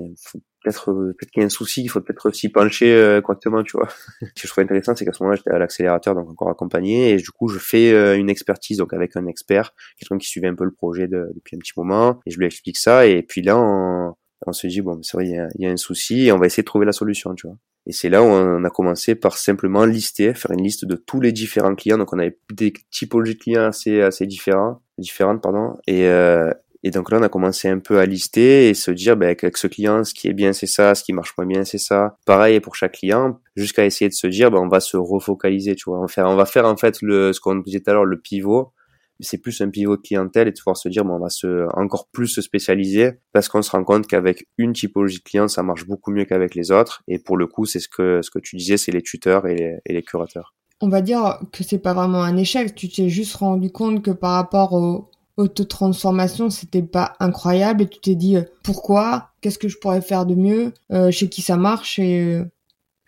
peut-être euh, peut-être qu'il y a un souci, il faut peut-être s'y pencher euh, correctement, tu vois. Ce que je trouvais intéressant, c'est qu'à ce moment-là, j'étais à l'accélérateur, donc encore accompagné, et du coup, je fais euh, une expertise, donc avec un expert, quelqu'un qui suivait un peu le projet depuis un petit moment, et je lui explique ça, et puis là, on, on se dit bon, c'est vrai, il y, a, il y a, un souci, et on va essayer de trouver la solution, tu vois. Et c'est là où on a commencé par simplement lister, faire une liste de tous les différents clients. Donc on avait des typologies de clients assez assez différents, différentes pardon. Et euh, et donc là, on a commencé un peu à lister et se dire, ben, avec ce client, ce qui est bien, c'est ça, ce qui marche moins bien, c'est ça. Pareil pour chaque client, jusqu'à essayer de se dire, ben, on va se refocaliser, tu vois. On va faire, on va faire en fait le, ce qu'on disait tout à l'heure, le pivot. C'est plus un pivot de clientèle et de pouvoir se dire, ben, on va se, encore plus se spécialiser parce qu'on se rend compte qu'avec une typologie de clients, ça marche beaucoup mieux qu'avec les autres. Et pour le coup, c'est ce que, ce que tu disais, c'est les tuteurs et les, et les curateurs. On va dire que c'est pas vraiment un échec. Tu t'es juste rendu compte que par rapport au, auto-transformation, c'était pas incroyable et tu t'es dit euh, pourquoi, qu'est-ce que je pourrais faire de mieux, euh, chez qui ça marche? Et euh,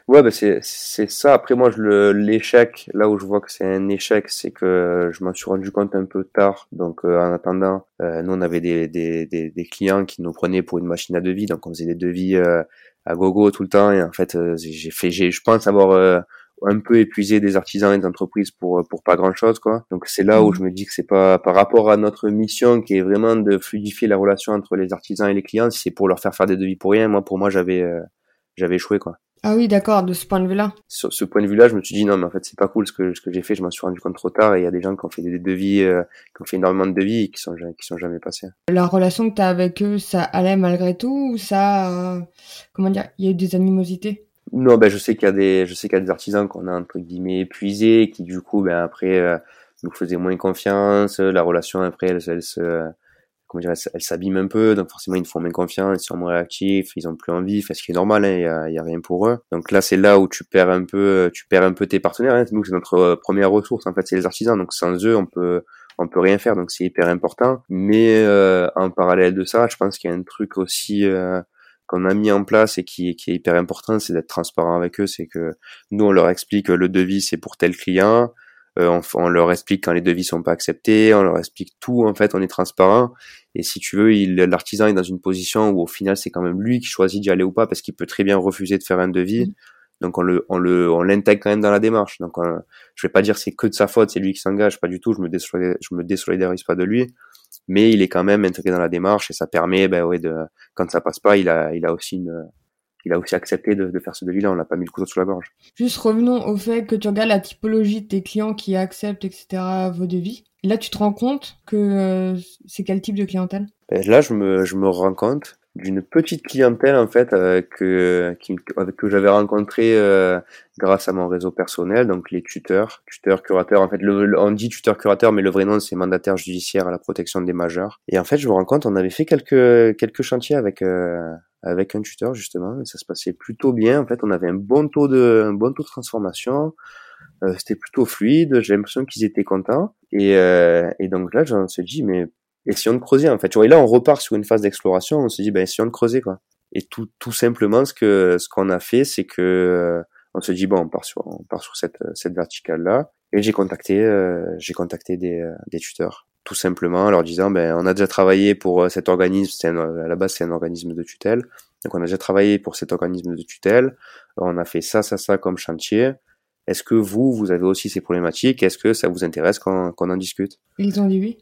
Ouais, bah c'est ça. Après moi, l'échec, là où je vois que c'est un échec, c'est que je m'en suis rendu compte un peu tard. Donc en attendant, nous on avait des, des, des, des, clients qui nous prenaient pour une machine à devis, donc on faisait des devis à gogo tout le temps. Et en fait, j'ai fait, je pense avoir un peu épuisé des artisans et des entreprises pour pour pas grand chose quoi. Donc c'est là où mmh. je me dis que c'est pas par rapport à notre mission qui est vraiment de fluidifier la relation entre les artisans et les clients, si c'est pour leur faire faire des devis pour rien, moi pour moi j'avais euh, j'avais échoué quoi. Ah oui, d'accord, de ce point de vue-là. Sur ce point de vue-là, je me suis dit non, mais en fait, c'est pas cool ce que ce que j'ai fait. Je m'en suis rendu compte trop tard. Et il y a des gens qui ont fait des devis, euh, qui ont fait énormément de devis et qui sont qui sont jamais passés. La relation que tu as avec eux, ça allait malgré tout ou ça, euh, comment dire, il y a eu des animosités? Non, ben je sais qu'il y a des, je sais qu'il y a des artisans qu'on a entre guillemets épuisés, qui du coup, ben après euh, nous faisaient moins confiance. La relation après, elle, elle se, comment dire, elle, s'abîme un peu, donc forcément ils nous font moins confiance, ils sont moins réactifs, ils ont plus envie, enfin, ce qui est normal, hein, il hein, y, a, y, a, rien pour eux. Donc là, c'est là où tu perds un peu, tu perds un peu tes partenaires. Hein. Nous, c'est notre euh, première ressource, en fait, c'est les artisans. Donc sans eux, on peut, on peut rien faire. Donc c'est hyper important. Mais euh, en parallèle de ça, je pense qu'il y a un truc aussi. Euh, qu'on a mis en place et qui, qui est hyper important, c'est d'être transparent avec eux. C'est que nous, on leur explique que le devis, c'est pour tel client. on, on, leur explique quand les devis sont pas acceptés, on leur explique tout. En fait, on est transparent. Et si tu veux, l'artisan est dans une position où au final, c'est quand même lui qui choisit d'y aller ou pas, parce qu'il peut très bien refuser de faire un devis. Mmh. Donc on le, on le, on l'intègre quand même dans la démarche. Donc je vais pas dire c'est que de sa faute, c'est lui qui s'engage, pas du tout. Je me je me désolidarise pas de lui, mais il est quand même intégré dans la démarche et ça permet, ben ouais, de, quand ça passe pas, il a, il a aussi une, il a aussi accepté de, de faire ce devis-là. On l'a pas mis le couteau sous la gorge. Juste revenons au fait que tu regardes la typologie de tes clients qui acceptent, etc. vos devis. Là, tu te rends compte que euh, c'est quel type de clientèle? Ben, Là, je me, je me rends compte d'une petite clientèle en fait euh, que qui, que j'avais rencontré euh, grâce à mon réseau personnel. Donc les tuteurs tuteurs curateurs. En fait on dit tuteur curateur mais le vrai nom c'est mandataire judiciaire à la protection des majeurs. Et en fait je me rends compte on avait fait quelques quelques chantiers avec euh, avec un tuteur justement. Et ça se passait plutôt bien. En fait on avait un bon taux de un bon taux de transformation. C'était plutôt fluide. J'ai l'impression qu'ils étaient contents. Et, et donc là j'en se dit mais essayons de creuser en fait. Tu vois, et là on repart sur une phase d'exploration, on se dit ben essayons de creuser quoi. Et tout tout simplement ce que ce qu'on a fait, c'est que euh, on se dit bon on part sur on part sur cette cette verticale là et j'ai contacté euh, j'ai contacté des euh, des tuteurs tout simplement en leur disant ben on a déjà travaillé pour cet organisme, c'est à la base c'est un organisme de tutelle. Donc on a déjà travaillé pour cet organisme de tutelle, on a fait ça ça ça comme chantier. Est-ce que vous, vous avez aussi ces problématiques? Est-ce que ça vous intéresse qu'on qu'on en discute? Ils ont dit oui.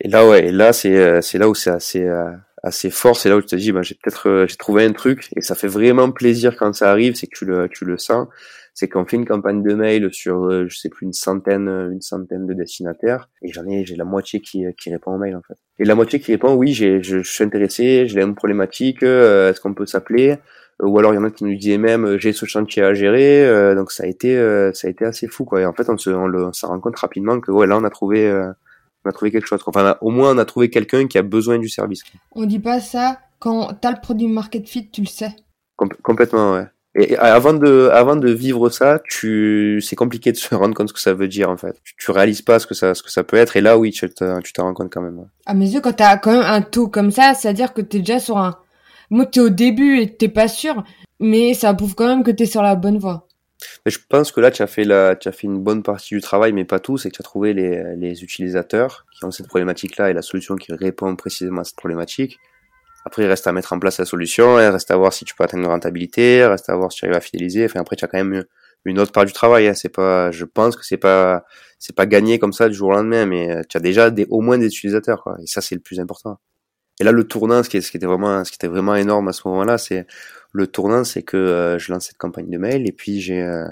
Et là, ouais, et là, c'est euh, c'est là où c'est assez euh, assez fort. C'est là où tu te dis, ben, j'ai peut-être euh, j'ai trouvé un truc, et ça fait vraiment plaisir quand ça arrive. C'est que tu le tu le sens. C'est qu'on fait une campagne de mail sur je sais plus une centaine une centaine de destinataires, et j'en ai j'ai la moitié qui qui répond au mail en fait. Et la moitié qui répond, oui, j'ai je, suis intéressé, j'ai une problématique, est-ce qu'on peut s'appeler? Ou alors il y en a qui nous disaient même j'ai ce chantier à gérer donc ça a été ça a été assez fou quoi et en fait on se on, le, on se rend compte rapidement que ouais là on a trouvé on a trouvé quelque chose. Enfin, au moins, on a trouvé quelqu'un qui a besoin du service. On dit pas ça quand t'as le produit market fit, tu le sais. complètement, ouais. Et avant de, avant de vivre ça, tu, c'est compliqué de se rendre compte ce que ça veut dire en fait. Tu, réalises pas ce que ça, ce que ça peut être. Et là, oui, tu te, tu rends compte quand même. Ouais. À mes yeux, quand t'as quand même un taux comme ça, c'est-à-dire que t'es déjà sur un. Moi, t'es au début et t'es pas sûr, mais ça prouve quand même que t'es sur la bonne voie. Mais je pense que là, tu as fait la, tu as fait une bonne partie du travail, mais pas tout. C'est que tu as trouvé les, les utilisateurs qui ont cette problématique-là et la solution qui répond précisément à cette problématique. Après, il reste à mettre en place la solution, il reste à voir si tu peux atteindre une rentabilité, il reste à voir si tu arrives à fidéliser. Enfin, après, tu as quand même une autre part du travail. Hein. C'est pas, je pense que c'est pas, c'est pas gagné comme ça du jour au lendemain, mais tu as déjà des, au moins des utilisateurs, quoi. Et ça, c'est le plus important. Et là, le tournant, ce qui, ce qui était vraiment, ce qui était vraiment énorme à ce moment-là, c'est le tournant, c'est que euh, je lance cette campagne de mail et puis j'ai euh,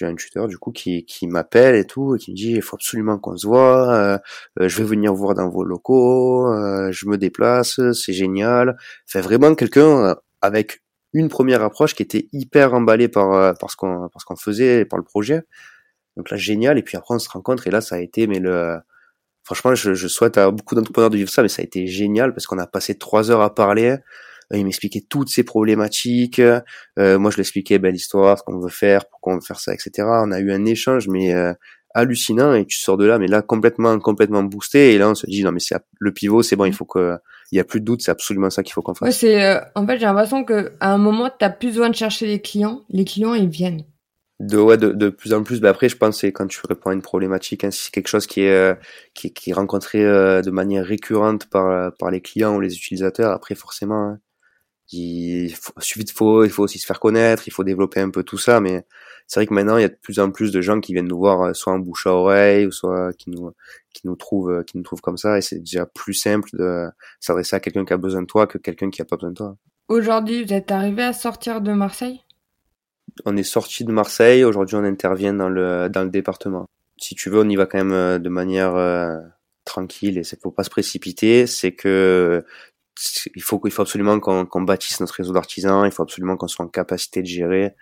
un tuteur du coup qui, qui m'appelle et tout et qui me dit il faut absolument qu'on se voit euh, je vais venir voir dans vos locaux je me déplace c'est génial. Fait vraiment quelqu'un avec une première approche qui était hyper emballé par par ce qu'on par ce qu'on faisait par le projet. Donc là génial. Et puis après on se rencontre et là ça a été mais le franchement je, je souhaite à beaucoup d'entrepreneurs de vivre ça mais ça a été génial parce qu'on a passé trois heures à parler euh, il m'expliquait toutes ces problématiques. Euh, moi, je lui expliquais ben, l'histoire, ce qu'on veut faire, pourquoi on veut faire ça, etc. On a eu un échange, mais euh, hallucinant, et tu sors de là, mais là complètement, complètement boosté. Et là, on se dit non, mais c'est le pivot, c'est bon, il faut que, il y a plus de doute, c'est absolument ça qu'il faut qu'on fasse. Ouais, c'est, en fait, j'ai l'impression que à un moment, t'as plus besoin de chercher les clients. Les clients, ils viennent de ouais de, de plus en plus ben après je pense c'est quand tu réponds à une problématique hein, si c'est quelque chose qui est qui, qui est rencontré de manière récurrente par par les clients ou les utilisateurs après forcément hein, il faut, suffit de faut, il faut aussi se faire connaître, il faut développer un peu tout ça, mais c'est vrai que maintenant il y a de plus en plus de gens qui viennent nous voir euh, soit en bouche à oreille ou soit qui nous qui nous trouvent euh, qui nous trouvent comme ça et c'est déjà plus simple de s'adresser à quelqu'un qui a besoin de toi que quelqu'un qui a pas besoin de toi. Aujourd'hui, vous êtes arrivé à sortir de Marseille? On est sorti de Marseille, aujourd'hui on intervient dans le dans le département. Si tu veux, on y va quand même euh, de manière tranquille et c'est faut pas se précipiter, c'est que il faut il faut absolument qu'on bâtisse notre réseau d'artisans, il faut absolument qu'on soit en capacité de gérer.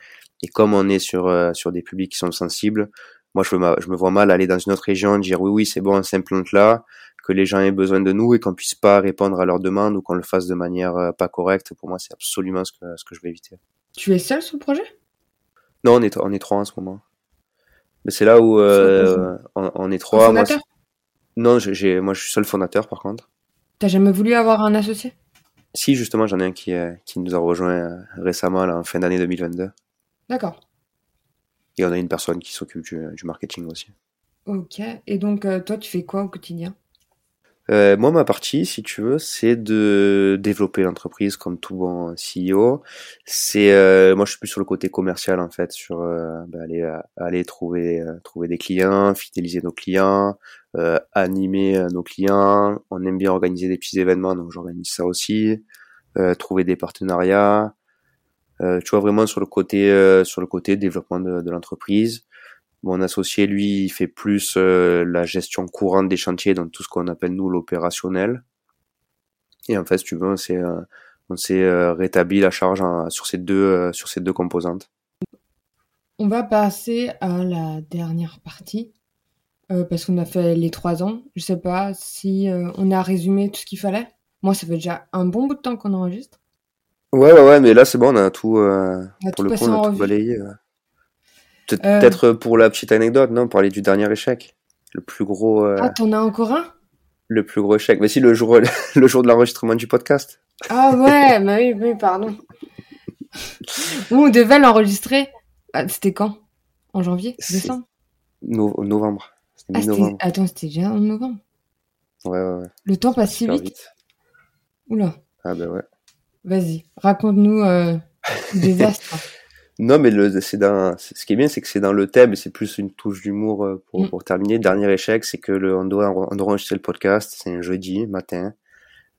Et comme on est sur euh, sur des publics qui sont sensibles, moi je me je me vois mal aller dans une autre région dire oui oui c'est bon on s'implante là, que les gens aient besoin de nous et qu'on puisse pas répondre à leurs demandes ou qu'on le fasse de manière euh, pas correcte. Pour moi c'est absolument ce que ce que je vais éviter. Tu es seul sur le projet? Non on est on est trois en ce moment. Mais c'est là où euh, on, on, est trois. Moi, non j'ai moi je suis seul fondateur par contre. T'as jamais voulu avoir un associé? Si, justement, j'en ai un qui, euh, qui nous a rejoint euh, récemment, là, en fin d'année 2022. D'accord. Et on a une personne qui s'occupe du, marketing aussi. Ok. Et donc, toi, tu fais quoi au quotidien? Euh, moi, ma partie, si tu veux, c'est de développer l'entreprise comme tout bon CEO. C'est euh, moi, je suis plus sur le côté commercial en fait, sur euh, bah, aller euh, aller trouver euh, trouver des clients, fidéliser nos clients, euh, animer nos clients. On aime bien organiser des petits événements, donc j'organise ça aussi. Trouver des partenariats. Tu vois vraiment sur le côté sur le côté développement de, de l'entreprise. Mon associé, lui, il fait plus euh, la gestion courante des chantiers, donc tout ce qu'on appelle nous l'opérationnel. Et en fait, si tu veux, on s'est euh, on s'est euh, rétabli la charge sur ces deux sur ces deux composantes. On va passer à la dernière partie, euh, parce qu'on a fait les trois ans. Je sais pas si euh, on a résumé tout ce qu'il fallait. Moi, ça fait déjà un bon bout de temps qu'on enregistre. Ouais, ouais, ouais, mais là c'est bon, on a tout euh, On a pour tout le coup, on a tout balayé. Euh. Peut-être pour la petite anecdote, non, parler du dernier échec, le plus gros euh, Ah, t'en as encore un? le plus gros échec. Mais si le jour le jour de l'enregistrement du podcast. Ah ouais, bah oui, oui, pardon. Nous, on devait l'enregistrer. Ah, c'était quand? En janvier? Décembre? No- novembre. Ah. Attends, c'était déjà en novembre. Ouais, ouais, ouais. Le temps passe si vite. vite. Oula, Ah ben ouais. vas-y, raconte-nous euh, le désastre. Non, mais le, c'est dans, c'est- ce qui est bien, c'est que c'est dans le thème, c'est plus une touche d'humour euh, pour, Mm. pour terminer. Dernier échec, c'est que le, on doit, on doit enregistrer le podcast, c'est un jeudi matin.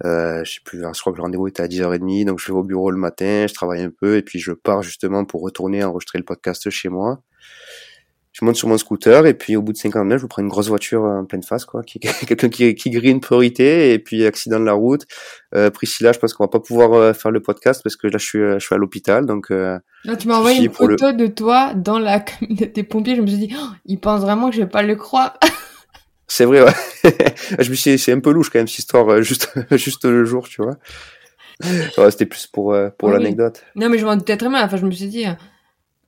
Euh, je sais plus, je crois que le rendez-vous était à 10h30, donc je vais au bureau le matin, je travaille un peu, et puis je pars justement pour retourner enregistrer le podcast chez moi. Je monte sur mon scooter, et puis au bout de 50 mètres, je me prends une grosse voiture en pleine face, quoi, qui, quelqu'un qui, qui grille une priorité, et puis accident de la route. Euh, Priscilla, je pense qu'on va pas pouvoir euh, faire le podcast parce que là, je suis, euh, je suis à l'hôpital, donc, euh, Là, tu m'as envoyé une le- photo de toi dans la camionnette des pompiers. Je me suis dit, oh, il pense vraiment que je vais pas le croire. C'est vrai, ouais. je me suis dit, c'est un peu louche quand même cette histoire, euh, juste, juste le jour, tu vois. Ouais, C'était plus pour, euh, pour Oui. l'anecdote. non, mais je m'en doutais très mal. Enfin, je me suis dit,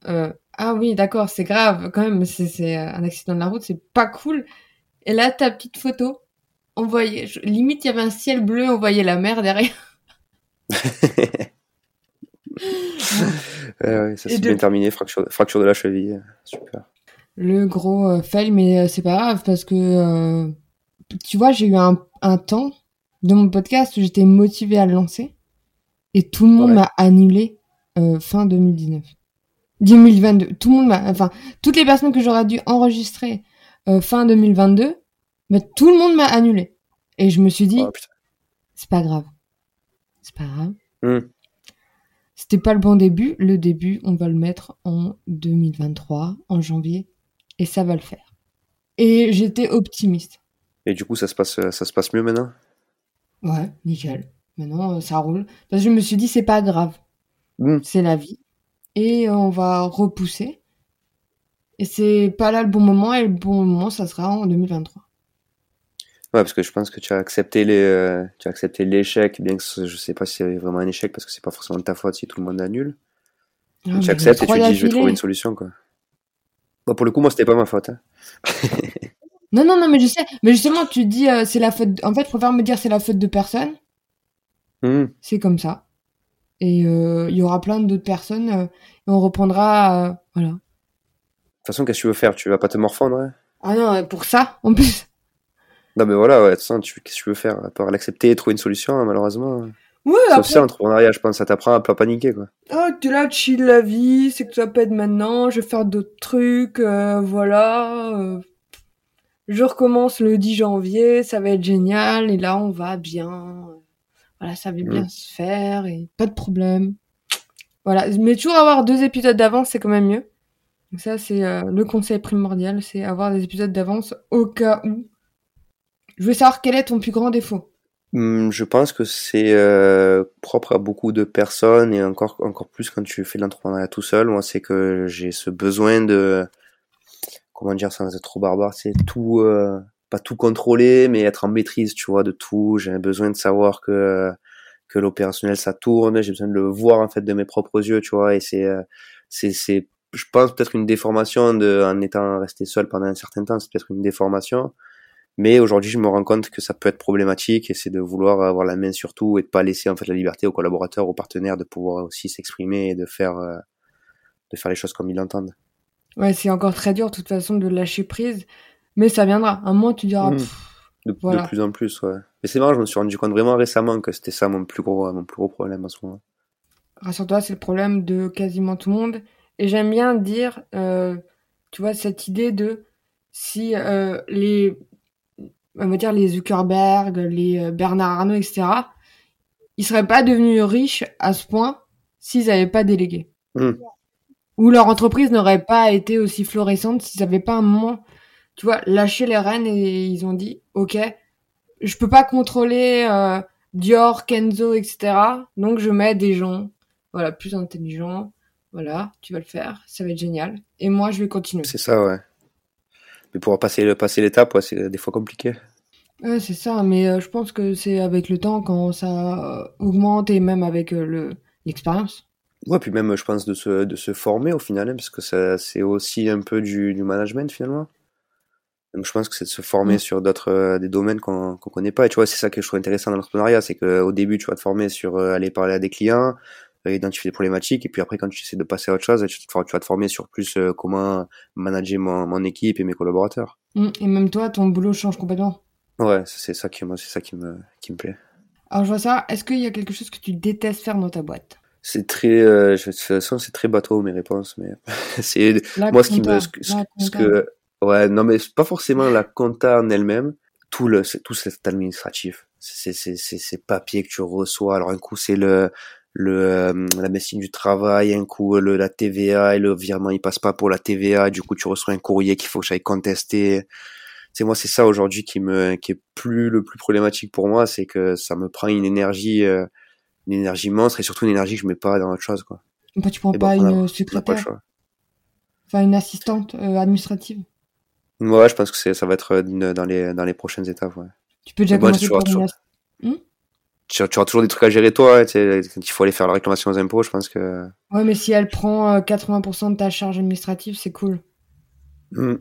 euh, ah oui, d'accord, c'est grave. Quand même, c'est euh, un accident de la route, c'est pas cool. Et là, ta petite photo, on voyait, je- limite, il y avait un ciel bleu, on voyait la mer derrière. Ouais, ouais, ça s'est de- bien terminé, fracture, fracture de la cheville. Super. Le gros euh, fail, mais euh, c'est pas grave parce que, euh, tu vois, j'ai eu un, un temps de mon podcast où j'étais motivée à le lancer et tout le monde Ouais. m'a annulé euh, fin 2019. 2022. Tout le monde m'a, enfin, toutes les personnes que j'aurais dû enregistrer euh, fin 2022, mais tout le monde m'a annulé. Et je me suis dit, Oh, c'est pas grave. C'est pas grave. Hmm. C'était pas le bon début. Le début, on va le mettre en 2023, en janvier, et ça va le faire. Et j'étais optimiste. Et du coup, ça se passe, ça se passe mieux maintenant? Ouais, nickel. Maintenant, euh, ça roule. Parce que je me suis dit, c'est pas grave. Hmm. C'est la vie. Et on va repousser. Et c'est pas là le bon moment, et le bon moment, ça sera en 2023. Ouais, parce que je pense que tu as accepté les, euh, tu as accepté l'échec, bien que ce- je sais pas si c'est vraiment un échec parce que c'est pas forcément de ta faute si tout le monde annule. Ah, tu acceptes et tu dis, je vais trouver une solution, quoi. Bon, pour le coup, moi, c'était pas ma faute. Hein. Non, non, non, mais je sais. Mais justement, tu dis, euh, c'est la faute. de- En fait, je préfère me dire, c'est la faute de personne. Hmm. c'est comme ça. Et euh, il y aura plein d'autres personnes euh, et on reprendra. euh, voilà. De toute façon, qu'est-ce que tu veux faire? Tu vas pas te morfondre hein? Ah non, pour ça, en plus. Non, mais voilà, ouais, de toute façon, tu, qu'est-ce que tu veux faire? À part l'accepter et trouver une solution, hein, malheureusement. Ouais, Sauf ça, l'entrepreneuriat, je pense, ça t'apprend à pas paniquer, quoi. oh, t'es là, chill la vie, c'est que ça pète maintenant, je vais faire d'autres trucs, euh, voilà. euh, je recommence le 10 janvier, ça va être génial, et là, on va bien. Voilà, ça va bien Mm. se faire, et pas de problème. Voilà, mais toujours avoir deux épisodes d'avance, c'est quand même mieux. Donc ça, c'est euh, le conseil primordial, c'est avoir des épisodes d'avance au cas où. Je veux savoir quel est ton plus grand défaut. Hum, Je pense que c'est euh, propre à beaucoup de personnes et encore encore plus quand tu fais de l'entrepreneuriat tout seul. Moi, c'est que j'ai ce besoin de comment dire sans être trop barbare, c'est tout euh, tout contrôler, mais être en maîtrise, tu vois, de tout. J'ai besoin de savoir que que l'opérationnel ça tourne. J'ai besoin de le voir en fait de mes propres yeux, tu vois. Et c'est euh, c'est c'est je pense peut-être une déformation de en étant resté seul pendant un certain temps, c'est peut-être une déformation. Mais aujourd'hui, je me rends compte que ça peut être problématique et c'est de vouloir avoir la main sur tout et de pas laisser en fait la liberté aux collaborateurs, aux partenaires de pouvoir aussi s'exprimer et de faire euh, de faire les choses comme ils l'entendent. Ouais, c'est encore très dur, de toute façon, de lâcher prise. Mais ça viendra. Un moment, tu diras. Mmh. De, de, plus en plus, ouais. Mais c'est marrant, je me suis rendu compte vraiment récemment que c'était ça mon plus gros, mon plus gros problème à ce moment. Rassure-toi, c'est le problème de quasiment tout le monde. Et j'aime bien dire, euh, tu vois, cette idée de si euh, les, on va dire les Zuckerberg, les euh, Bernard Arnault, etc., ils seraient pas devenus riches à ce point s'ils n'avaient pas délégué. Mmh. Ou leur entreprise n'aurait pas été aussi florissante s'ils n'avaient pas un moment tu vois, lâcher les rênes et ils ont dit, ok, je peux pas contrôler euh, Dior, Kenzo, etc. Donc je mets des gens, voilà, plus intelligents. Voilà, tu vas le faire, ça va être génial. Et moi, je vais continuer. C'est ça, ouais. Mais pour passer, passer l'étape, ouais, c'est des fois compliqué. Ouais, c'est ça, mais euh, je pense que c'est avec le temps quand ça augmente et même avec euh, le l'expérience. Ouais, puis même, je pense, de se, de se former au final, hein, parce que c'est aussi un peu du, du management finalement. Donc je pense que c'est de se former mm. sur d'autres euh, des domaines qu'on qu'on connaît pas. Et tu vois, c'est ça que je trouve intéressant dans l'entrepreneuriat, c'est qu'au début, tu vas te former sur euh, aller parler à des clients, euh, identifier des problématiques, et puis après, quand tu essaies de passer à autre chose, tu, tu vas te former sur plus comment manager mon, mon équipe et mes collaborateurs. Mm. Et même toi, ton boulot change complètement. Ouais, c'est ça qui moi, c'est ça qui me qui me plaît. Alors je vois ça. Est-ce qu'il y a quelque chose que tu détestes faire dans ta boîte? C'est très euh, de toute façon c'est très bateau mes réponses mais c'est moi ce qui me ce que Ouais, non, mais pas forcément la compta en elle-même. Tout le, c'est tout cet administratif. C'est, c'est, c'est, ces papiers que tu reçois. Alors un coup c'est le, le, euh, la médecine du travail, un coup le, la TVA et le virement il passe pas pour la TVA. Du coup tu reçois un courrier qu'il faut que j'aille contester. C'est moi c'est ça aujourd'hui qui me, qui est plus le plus problématique pour moi, c'est que ça me prend une énergie, euh, une énergie monstre et surtout une énergie que je mets pas dans autre chose quoi. Bah, tu prends pas une secrétaire. Enfin une assistante euh, administrative. Ouais, je pense que ça va être euh, dans les, dans les prochaines étapes. Ouais. Tu peux déjà commencer tu, toujours, hmm tu, auras toujours des trucs à gérer toi. Hein, il faut aller faire la réclamation aux impôts, je pense que. Ouais, mais si elle prend 80% euh, de ta charge administrative, c'est cool. Hmm.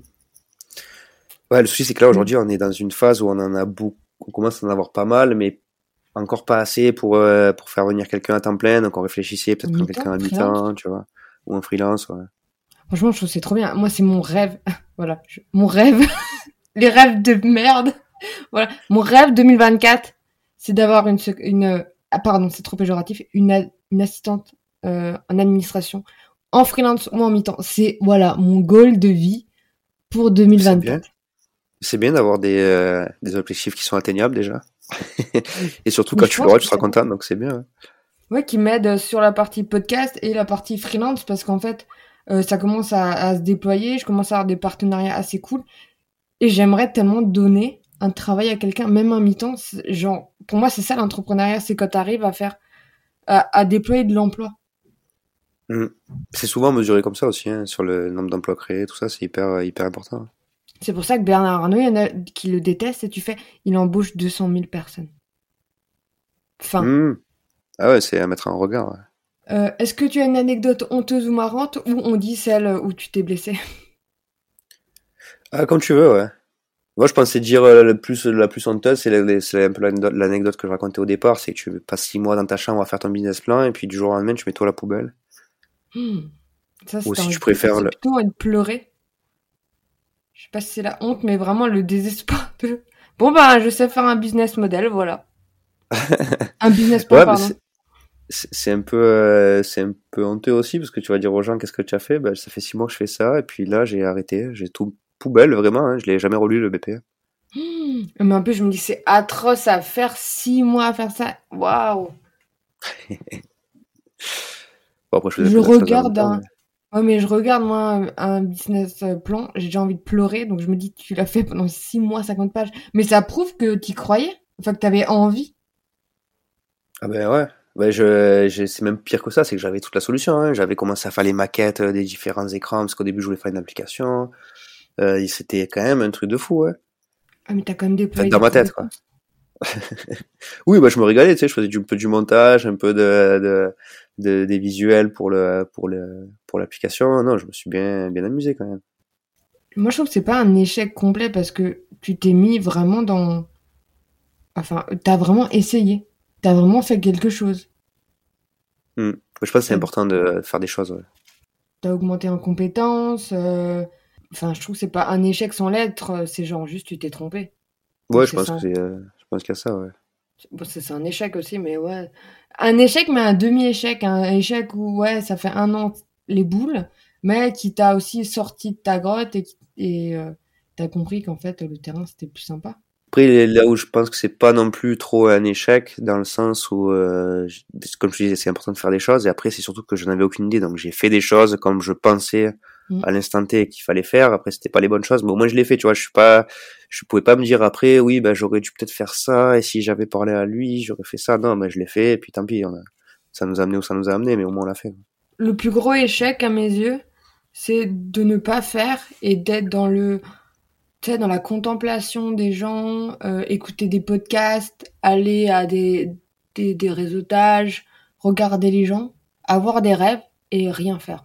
Ouais, le souci, c'est que là, aujourd'hui, on est dans une phase où on en a beaucoup, on commence à en avoir pas mal, mais encore pas assez pour, euh, pour faire venir quelqu'un à temps plein. Donc, on réfléchissait peut-être prendre quelqu'un à mi-temps, tu vois, ou un freelance, ouais. Franchement, je trouve c'est trop bien. Moi, c'est mon rêve. voilà, mon rêve. Les rêves de merde. voilà, mon rêve 2024, c'est d'avoir une, une, ah, pardon, c'est trop péjoratif, une, une assistante euh, en administration, en freelance ou en mi-temps. C'est voilà mon goal de vie pour 2024. C'est bien, d'avoir des, euh, des objectifs qui sont atteignables déjà. et surtout quand tu l'auras, tu seras content, donc c'est bien. Ouais, qui m'aide sur la partie podcast et la partie freelance parce qu'en fait, euh, ça commence à, se déployer, je commence à avoir des partenariats assez cool. Et j'aimerais tellement donner un travail à quelqu'un, même un mi-temps. Genre, pour moi, c'est ça l'entrepreneuriat, c'est quand tu arrives à faire, à, déployer de l'emploi. Mmh. C'est souvent mesuré comme ça aussi, hein, sur le nombre d'emplois créés, tout ça, c'est hyper, hyper important. C'est pour ça que Bernard Arnault, il y en a qui le détestent et tu fais, il embauche 200 000 personnes. Fin. Mmh. Ah ouais, c'est à mettre en regard. Euh, est-ce que tu as une anecdote honteuse ou marrante ou on dit celle où tu t'es blessé? Ah, Comme tu veux, ouais. Moi, je pensais dire euh, le plus, la plus honteuse, c'est un peu l'anecdote que je racontais au départ, c'est que tu passes six mois dans ta chambre à faire ton business plan et puis du jour au lendemain, tu mets toi à la poubelle. Hmm. Ça, Ou si tu préfères le... plutôt de pleurer. Je sais pas si c'est la honte, mais vraiment le désespoir de... Bon, bah, je sais faire un business model, voilà. un business plan, pardon c'est un peu euh, c'est un peu honteux aussi parce que tu vas dire aux gens qu'est-ce que tu as fait? Ben, ça fait six mois que je fais ça et puis là j'ai arrêté. J'ai tout poubelle vraiment hein, je l'ai jamais relu le BP mmh, mais en plus je me dis c'est atroce à faire six mois à faire ça. Waouh. Bon, je, regarde un... ouais mais je regarde moi un business plan j'ai déjà envie de pleurer donc je me dis tu l'as fait pendant six mois 50 pages. Mais ça prouve que tu croyais enfin que tu avais envie. Ah ben ouais Ouais, je, je c'est même pire que ça, c'est que j'avais toute la solution. Hein. J'avais commencé à faire les maquettes euh, des différents écrans parce qu'au début je voulais faire une application. Euh, C'était quand même un truc de fou. Ah mais t'as quand même des dans ma tête, quoi. oui, bah je me régalais, tu sais, je faisais un peu du montage, un peu de, de, de des visuels pour le pour le pour l'application. Non, je me suis bien bien amusé quand même. Moi, je trouve que c'est pas un échec complet parce que tu t'es mis vraiment dans, enfin, t'as vraiment essayé t'as vraiment fait quelque chose. Hmm. Je pense que c'est important de faire des choses. Ouais. T'as augmenté en compétences. Euh, Enfin, je trouve que c'est pas un échec sans lettre, c'est genre juste tu t'es trompé. Ouais, je pense, que c'est, je pense qu'il y a ça, ouais. Bon, c'est un échec aussi, mais ouais. Un échec, mais un demi-échec. Un échec où, ouais, ça fait un an les boules, mais qui t'a aussi sorti de ta grotte et, et t'as compris qu'en fait, le terrain, c'était plus sympa. Après, là où je pense que c'est pas non plus trop un échec, dans le sens où, euh, comme je disais, c'est important de faire des choses, et après, c'est surtout que je n'avais aucune idée, donc j'ai fait des choses comme je pensais mm. à l'instant T qu'il fallait faire. Après, c'était pas les bonnes choses, mais au moins je l'ai fait, tu vois. Je suis pas, je pouvais pas me dire après, oui, ben j'aurais dû peut-être faire ça, et si j'avais parlé à lui, j'aurais fait ça. Non, mais je l'ai fait, et puis tant pis, on a, ça nous a amené où ça nous a amené, mais au moins on l'a fait. Le plus gros échec, à mes yeux, c'est de ne pas faire et d'être dans le dans la contemplation des gens, euh, écouter des podcasts, aller à des, des, des, réseautages, regarder les gens, avoir des rêves et rien faire.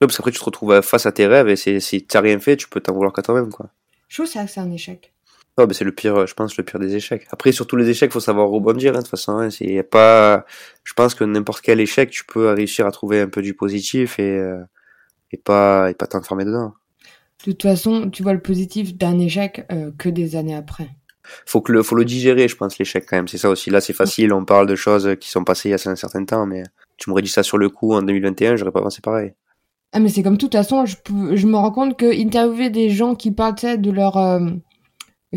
parce qu'après tu te retrouves face à tes rêves et si tu n'as rien fait, tu peux t'en vouloir qu'à toi-même. quoi. Je trouve ça c'est un échec. Oh, c'est le pire, je pense, le pire des échecs. Après, surtout les échecs, faut savoir rebondir, hein, de toute façon. Hein, c'est pas, je pense que n'importe quel échec, tu peux réussir à trouver un peu du positif et, euh, et pas, et pas t'enfermer dedans. De toute façon, tu vois le positif d'un échec euh, que des années après. Faut que le, faut le digérer, je pense, l'échec quand même. C'est ça aussi. Là, c'est facile. On parle de choses qui sont passées il y a un certain temps, mais tu m'aurais dit ça sur le coup en 2021, j'aurais pas pensé pareil. Ah, mais c'est comme tout. De toute façon, je, je me rends compte que interviewer des gens qui parlent de leur, euh,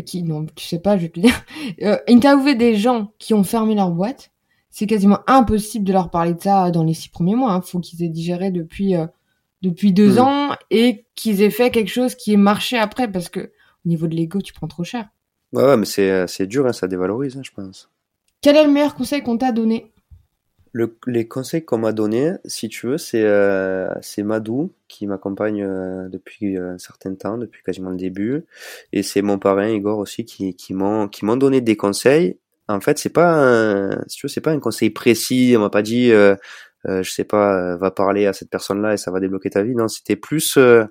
qui, non, tu sais pas, je vais te dire, euh, interviewer des gens qui ont fermé leur boîte, c'est quasiment impossible de leur parler de ça dans les six premiers mois. Hein. Faut qu'ils aient digéré depuis depuis deux hmm. ans et qu'ils aient fait quelque chose qui ait marché après parce que au niveau de l'ego, tu prends trop cher. Ouais, ouais mais c'est, euh, c'est dur, hein, ça dévalorise, hein, je pense. Quel est le meilleur conseil qu'on t'a donné? Le, Les conseils qu'on m'a donnés, si tu veux, c'est, euh, c'est Madou qui m'accompagne euh, depuis un certain temps, depuis quasiment le début. Et c'est mon parrain Igor aussi qui, qui, m'ont, qui m'ont donné des conseils. En fait, c'est pas un, si tu veux, c'est pas un conseil précis. On m'a pas dit euh, je sais pas, euh, va parler à cette personne-là et ça va débloquer ta vie. Non, c'était plus euh,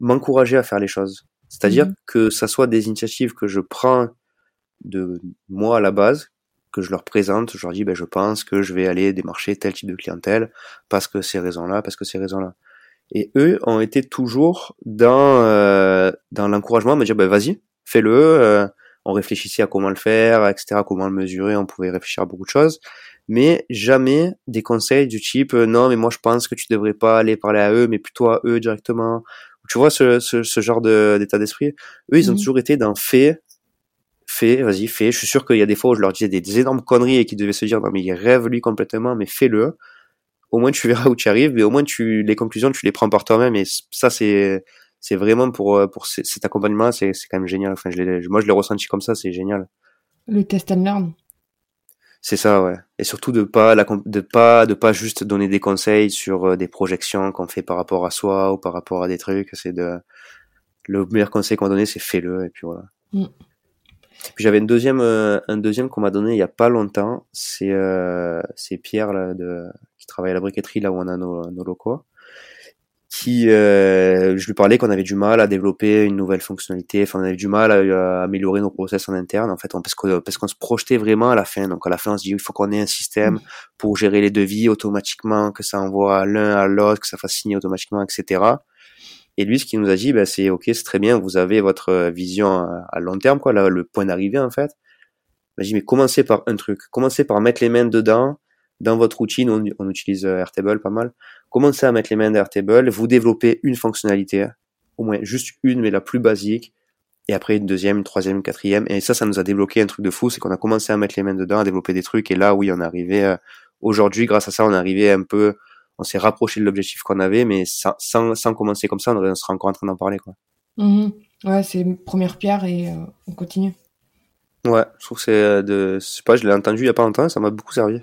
m'encourager à faire les choses. C'est-à-dire mhm. que ça soit des initiatives que je prends de moi à la base, que je leur présente, je leur dis, ben, je pense que je vais aller démarcher tel type de clientèle parce que ces raisons-là, parce que ces raisons-là. Et eux ont été toujours dans euh, dans l'encouragement, me dire, ben, vas-y, fais-le. on réfléchissait à comment le faire, etc., comment le mesurer. On pouvait réfléchir à beaucoup de choses mais jamais des conseils du type euh, non mais moi je pense que tu devrais pas aller parler à eux mais plutôt à eux directement tu vois ce, ce, ce genre d'état d'esprit? Eux ils ont toujours été dans fait fais vas-y fais je suis sûr qu'il y a des fois où je leur disais des, énormes conneries et qu'ils devaient se dire non mais il rêve lui complètement mais fais-le. Au moins tu verras où tu arrives mais au moins tu les conclusions tu les prends par toi-même et ça c'est c'est vraiment pour euh, pour cet accompagnement c'est c'est quand même génial. Enfin je moi je l'ai ressenti comme ça c'est génial. Le test and learn c'est ça, ouais. Et surtout de pas la, de pas de pas juste donner des conseils sur euh, des projections qu'on fait par rapport à soi ou par rapport à des trucs. C'est de le meilleur conseil qu'on m'a donné, c'est fais-le et puis voilà. Mm. Puis j'avais une deuxième, euh, un deuxième qu'on m'a donné il y a pas longtemps. C'est euh, c'est Pierre là, de qui travaille à la briqueterie là où on a nos, nos locaux qui euh, je lui parlais qu'on avait du mal à développer une nouvelle fonctionnalité, enfin on avait du mal à, améliorer nos process en interne en fait, parce qu'on parce qu'on se projetait vraiment à la fin. Donc à la fin on se dit il faut qu'on ait un système mmh. pour gérer les devis automatiquement, que ça envoie l'un à l'autre, que ça fasse signer automatiquement, etc. Et lui ce qu'il nous a dit, ben, c'est ok c'est très bien, vous avez votre vision à, long terme quoi, là, le point d'arrivée en fait. Il m'a dit mais commencez par un truc, commencez par mettre les mains dedans dans votre routine, on, on utilise euh, Airtable pas mal commencez à mettre les mains derrière Table, vous développez une fonctionnalité, au moins juste une, mais la plus basique, et après une deuxième, une troisième, une quatrième, et ça, ça nous a débloqué un truc de fou, c'est qu'on a commencé à mettre les mains dedans, à développer des trucs, et là, oui, on est arrivé, euh, aujourd'hui, grâce à ça, on est arrivé un peu, on s'est rapproché de l'objectif qu'on avait, mais sans, sans, sans, commencer comme ça, on serait encore en train d'en parler, quoi. Mm-hmm. Ouais, c'est une première pierre et euh, on continue. Ouais, je trouve que c'est euh, de, je sais pas, je l'ai entendu il y a pas longtemps, ça m'a beaucoup servi.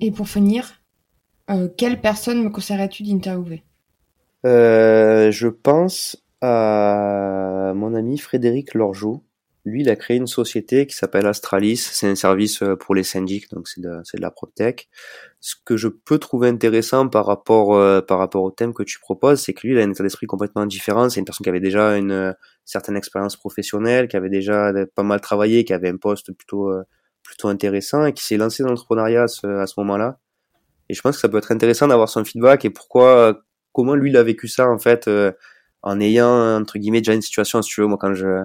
Et pour finir, euh, quelle personne me conseillerais-tu d'interviewer? Euh, Je pense à mon ami Frédéric Lorgeau. Lui, il a créé une société qui s'appelle Astralis. C'est un service euh, pour les syndics, donc c'est de, la PropTech. Ce que je peux trouver intéressant par rapport euh, par rapport au thème que tu proposes, c'est que lui, il a un état d'esprit complètement différent. C'est une personne qui avait déjà une certaine expérience professionnelle, qui avait déjà pas mal travaillé, qui avait un poste plutôt plutôt intéressant et qui s'est lancé dans l'entrepreneuriat à ce moment-là. Et je pense que ça peut être intéressant d'avoir son feedback et pourquoi, comment lui il a vécu ça en fait, euh, en ayant entre guillemets déjà une situation, si tu veux, moi quand je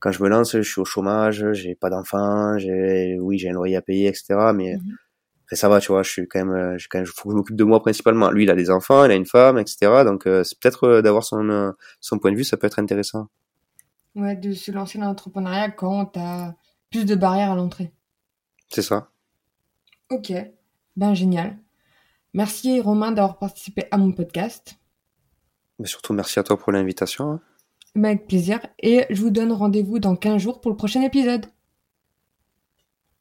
quand je me lance, je suis au chômage, j'ai pas d'enfants, j'ai oui j'ai un loyer à payer, etc. Mais mhm. après ça va, tu vois, je suis quand même, euh, quand même, faut que je m'occupe de moi principalement. Lui, il a des enfants, il a une femme, etc. Donc euh, c'est peut-être euh, d'avoir son son point de vue, ça peut être intéressant. Ouais, de se lancer dans l'entrepreneuriat quand t'as plus de barrières à l'entrée. C'est ça. Ok, ben génial. Merci Romain d'avoir participé à mon podcast. Mais surtout merci à toi pour l'invitation. Hein. Avec plaisir. Et je vous donne rendez-vous dans 15 jours pour le prochain épisode.